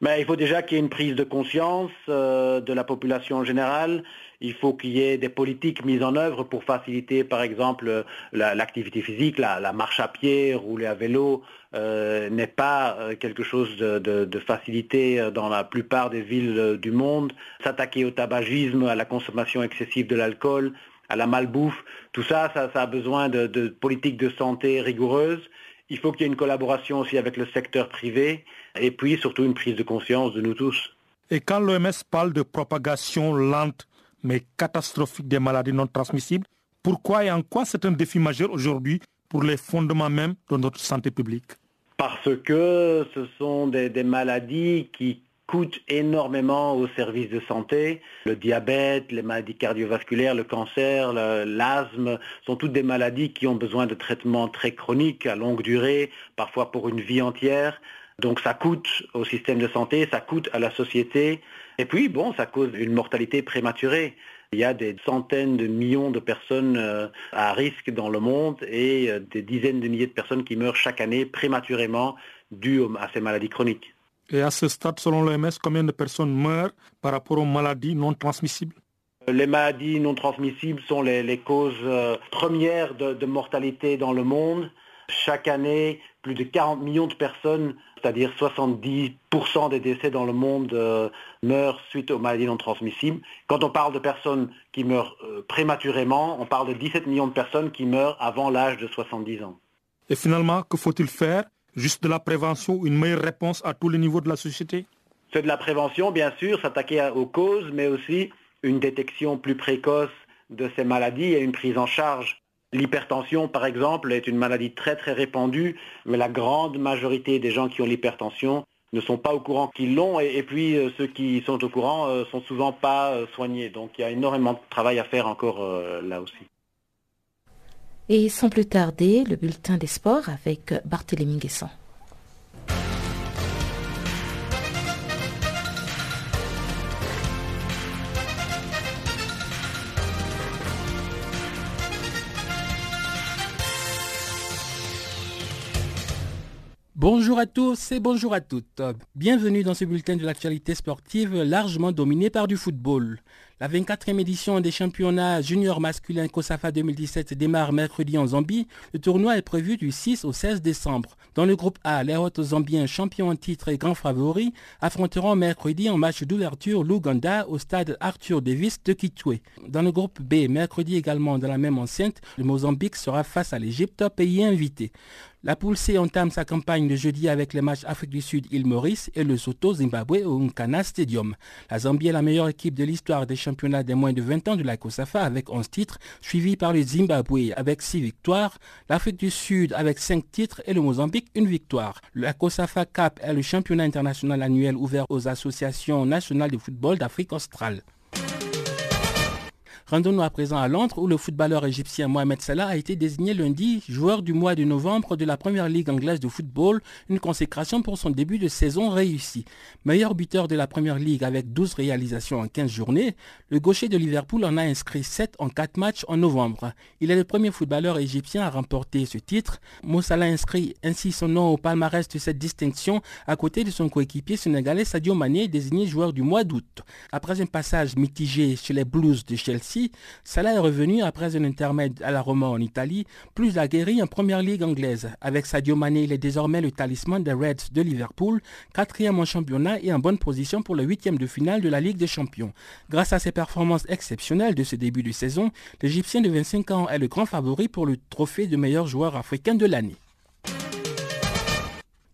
Mais il faut déjà qu'il y ait une prise de conscience euh, de la population en général. Il faut qu'il y ait des politiques mises en œuvre pour faciliter, par exemple, l'activité physique, la, marche à pied, rouler à vélo, euh, n'est pas euh, quelque chose de, facilité dans la plupart des villes du monde. S'attaquer au tabagisme, à la consommation excessive de l'alcool, à la malbouffe, tout ça, ça, a besoin de politiques de santé rigoureuses. Il faut qu'il y ait une collaboration aussi avec le secteur privé et puis surtout une prise de conscience de nous tous. Et quand l'OMS parle de propagation lente mais catastrophique des maladies non transmissibles, pourquoi et en quoi c'est un défi majeur aujourd'hui pour les fondements même de notre santé publique? Parce que ce sont des, des maladies qui coûtent énormément aux services de santé. Le diabète, les maladies cardiovasculaires, le cancer, l'asthme sont toutes des maladies qui ont besoin de traitements très chroniques, à longue durée, parfois pour une vie entière. Donc ça coûte au système de santé, ça coûte à la société. Et puis, bon, ça cause une mortalité prématurée. Il y a des centaines de millions de personnes euh, à risque dans le monde et euh, des dizaines de milliers de personnes qui meurent chaque année prématurément dues à ces maladies chroniques. Et à ce stade, selon l'OMS, combien de personnes meurent par rapport aux maladies non transmissibles? Les maladies non transmissibles sont les, causes euh, premières de, mortalité dans le monde. Chaque année, plus de 40 millions de personnes, c'est-à-dire 70% des décès dans le monde, euh, meurent suite aux maladies non transmissibles. Quand on parle de personnes qui meurent euh, prématurément, on parle de 17 millions de personnes qui meurent avant l'âge de 70 ans. Et finalement, que faut-il faire? Juste de la prévention, une meilleure réponse à tous les niveaux de la société? C'est de la prévention, bien sûr, s'attaquer aux causes, mais aussi une détection plus précoce de ces maladies et une prise en charge. L'hypertension, par exemple, est une maladie très très répandue, mais la grande majorité des gens qui ont l'hypertension ne sont pas au courant qu'ils l'ont, et, puis euh, ceux qui sont au courant euh, sont souvent pas euh, soignés. Donc il y a énormément de travail à faire encore là aussi. Et sans plus tarder, le bulletin des sports avec Barthélémy Guesson. Bonjour à tous et bonjour à toutes. Bienvenue dans ce bulletin de l'actualité sportive largement dominé par du football. La 24e édition des championnats juniors masculins COSAFA 2017 démarre mercredi en Zambie. Le tournoi est prévu du 6 au 16 décembre. Dans le groupe A, les Hautes Zambiens, champions en titre et grands favoris, affronteront mercredi en match d'ouverture l'Ouganda au stade Arthur Davis de Kitwe. Dans le groupe B, mercredi également dans la même enceinte, le Mozambique sera face à l'Égypte, pays invité. La poule C entame sa campagne de jeudi avec les matchs Afrique du Sud, île Maurice et le Soto Zimbabwe au Nkana Stadium. La Zambie est la meilleure équipe de l'histoire des championnats des moins de 20 ans de la COSAFA avec 11 titres, suivi par le Zimbabwe avec 6 victoires, l'Afrique du Sud avec 5 titres et le Mozambique une victoire. La COSAFA Cup est le championnat international annuel ouvert aux associations nationales de football d'Afrique australe. Rendons-nous à présent à Londres où le footballeur égyptien Mohamed Salah a été désigné lundi joueur du mois de novembre de la première ligue anglaise de football, une consécration pour son début de saison réussi. Meilleur buteur de la première ligue avec 12 réalisations en 15 journées, le gaucher de Liverpool en a inscrit 7 en 4 matchs en novembre. Il est le premier footballeur égyptien à remporter ce titre. Salah inscrit ainsi son nom au palmarès de cette distinction à côté de son coéquipier sénégalais Sadio Mané désigné joueur du mois d'août. Après un passage mitigé chez les Blues de Chelsea, Salah est revenu après un intermède à la Roma en Italie, plus aguerri en première ligue anglaise. Avec Sadio Mané, il est désormais le talisman des Reds de Liverpool, quatrième en championnat et en bonne position pour le huitième de finale de la Ligue des Champions. Grâce à ses performances exceptionnelles de ce début de saison, l'Égyptien de 25 ans est le grand favori pour le trophée de meilleur joueur africain de l'année.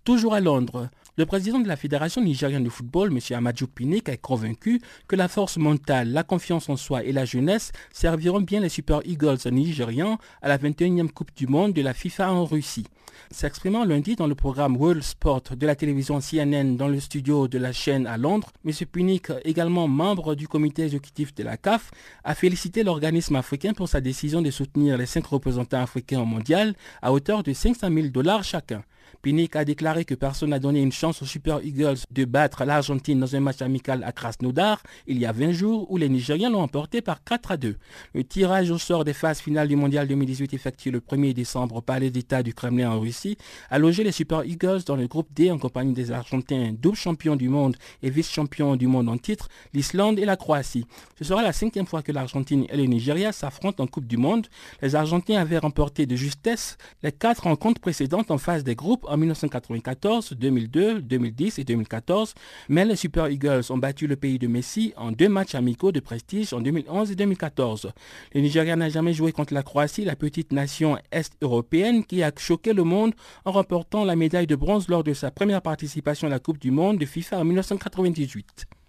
Toujours à Londres, le président de la Fédération nigérienne de football, M. Amadou Pinik, est convaincu que la force mentale, la confiance en soi et la jeunesse serviront bien les Super Eagles nigérians à la 21e Coupe du Monde de la FIFA en Russie. S'exprimant lundi dans le programme World Sport de la télévision CNN dans le studio de la chaîne à Londres, M. Pinik, également membre du comité exécutif de la CAF, a félicité l'organisme africain pour sa décision de soutenir les cinq représentants africains au mondial à hauteur de 500 000 dollars chacun. Pinnick a déclaré que personne n'a donné une chance aux Super Eagles de battre l'Argentine dans un match amical à Krasnodar il y a 20 jours où les Nigériens l'ont emporté par 4 à 2. Le tirage au sort des phases finales du Mondial 2018 effectué le 1er décembre au Palais d'État du Kremlin en Russie a logé les Super Eagles dans le groupe D en compagnie des Argentins double champions du monde et vice-champions du monde en titre, l'Islande et la Croatie. Ce sera la cinquième fois que l'Argentine et le Nigeria s'affrontent en Coupe du Monde. Les Argentins avaient remporté de justesse les quatre rencontres précédentes en phase des groupes en 1994, 2002, 2010 et 2014, mais les Super Eagles ont battu le pays de Messi en deux matchs amicaux de prestige en 2011 et 2014. Le Nigeria n'a jamais joué contre la Croatie, la petite nation est-européenne qui a choqué le monde en remportant la médaille de bronze lors de sa première participation à la Coupe du Monde de FIFA en 1998.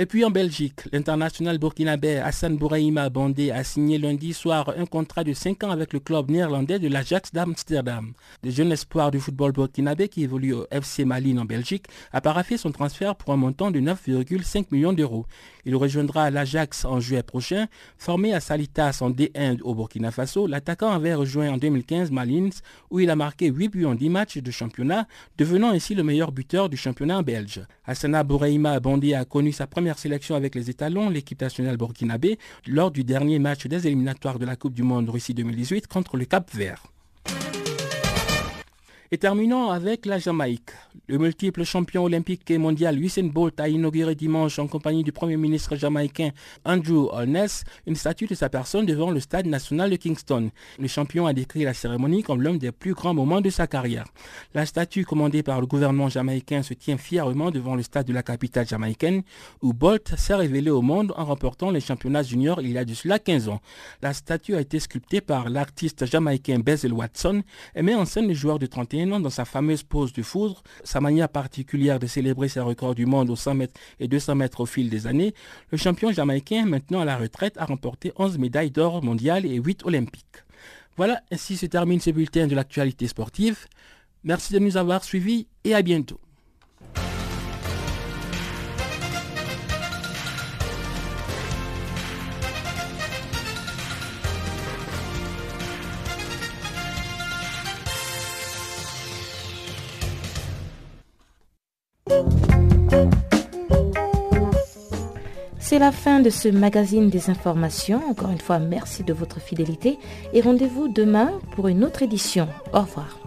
Et puis en Belgique, l'international burkinabé Hassan Bouraïma Bandé a signé lundi soir un contrat de 5 ans avec le club néerlandais de l'Ajax d'Amsterdam. Le jeune espoir du football burkinabé qui évolue au FC Malines en Belgique a paraffé son transfert pour un montant de 9,5 millions d'euros. Il rejoindra l'Ajax en juillet prochain. Formé à Salitas en D1 au Burkina Faso, l'attaquant avait rejoint en 2015 Malines où il a marqué 8 buts en 10 matchs de championnat, devenant ainsi le meilleur buteur du championnat belge. Hassana Bouraïma Bandé a connu sa première sélection avec les étalons, l'équipe nationale burkinabé, lors du dernier match des éliminatoires de la Coupe du Monde Russie 2018 contre le Cap Vert. Et terminons avec la Jamaïque. Le multiple champion olympique et mondial Usain Bolt a inauguré dimanche en compagnie du Premier ministre jamaïcain Andrew Holness une statue de sa personne devant le stade national de Kingston. Le champion a décrit la cérémonie comme l'un des plus grands moments de sa carrière. La statue commandée par le gouvernement jamaïcain se tient fièrement devant le stade de la capitale jamaïcaine où Bolt s'est révélé au monde en remportant les championnats juniors il y a de cela 15 ans. La statue a été sculptée par l'artiste jamaïcain Basil Watson et met en scène le joueur de 31 dans sa fameuse pose de foudre, sa manière particulière de célébrer ses records du monde aux 100 mètres et 200 mètres au fil des années, le champion jamaïcain, maintenant à la retraite, a remporté 11 médailles d'or mondiales et 8 olympiques. Voilà, ainsi se termine ce bulletin de l'actualité sportive. Merci de nous avoir suivis et à bientôt. C'est la fin de ce magazine des informations. Encore une fois, merci de votre fidélité et rendez-vous demain pour une autre édition. Au revoir.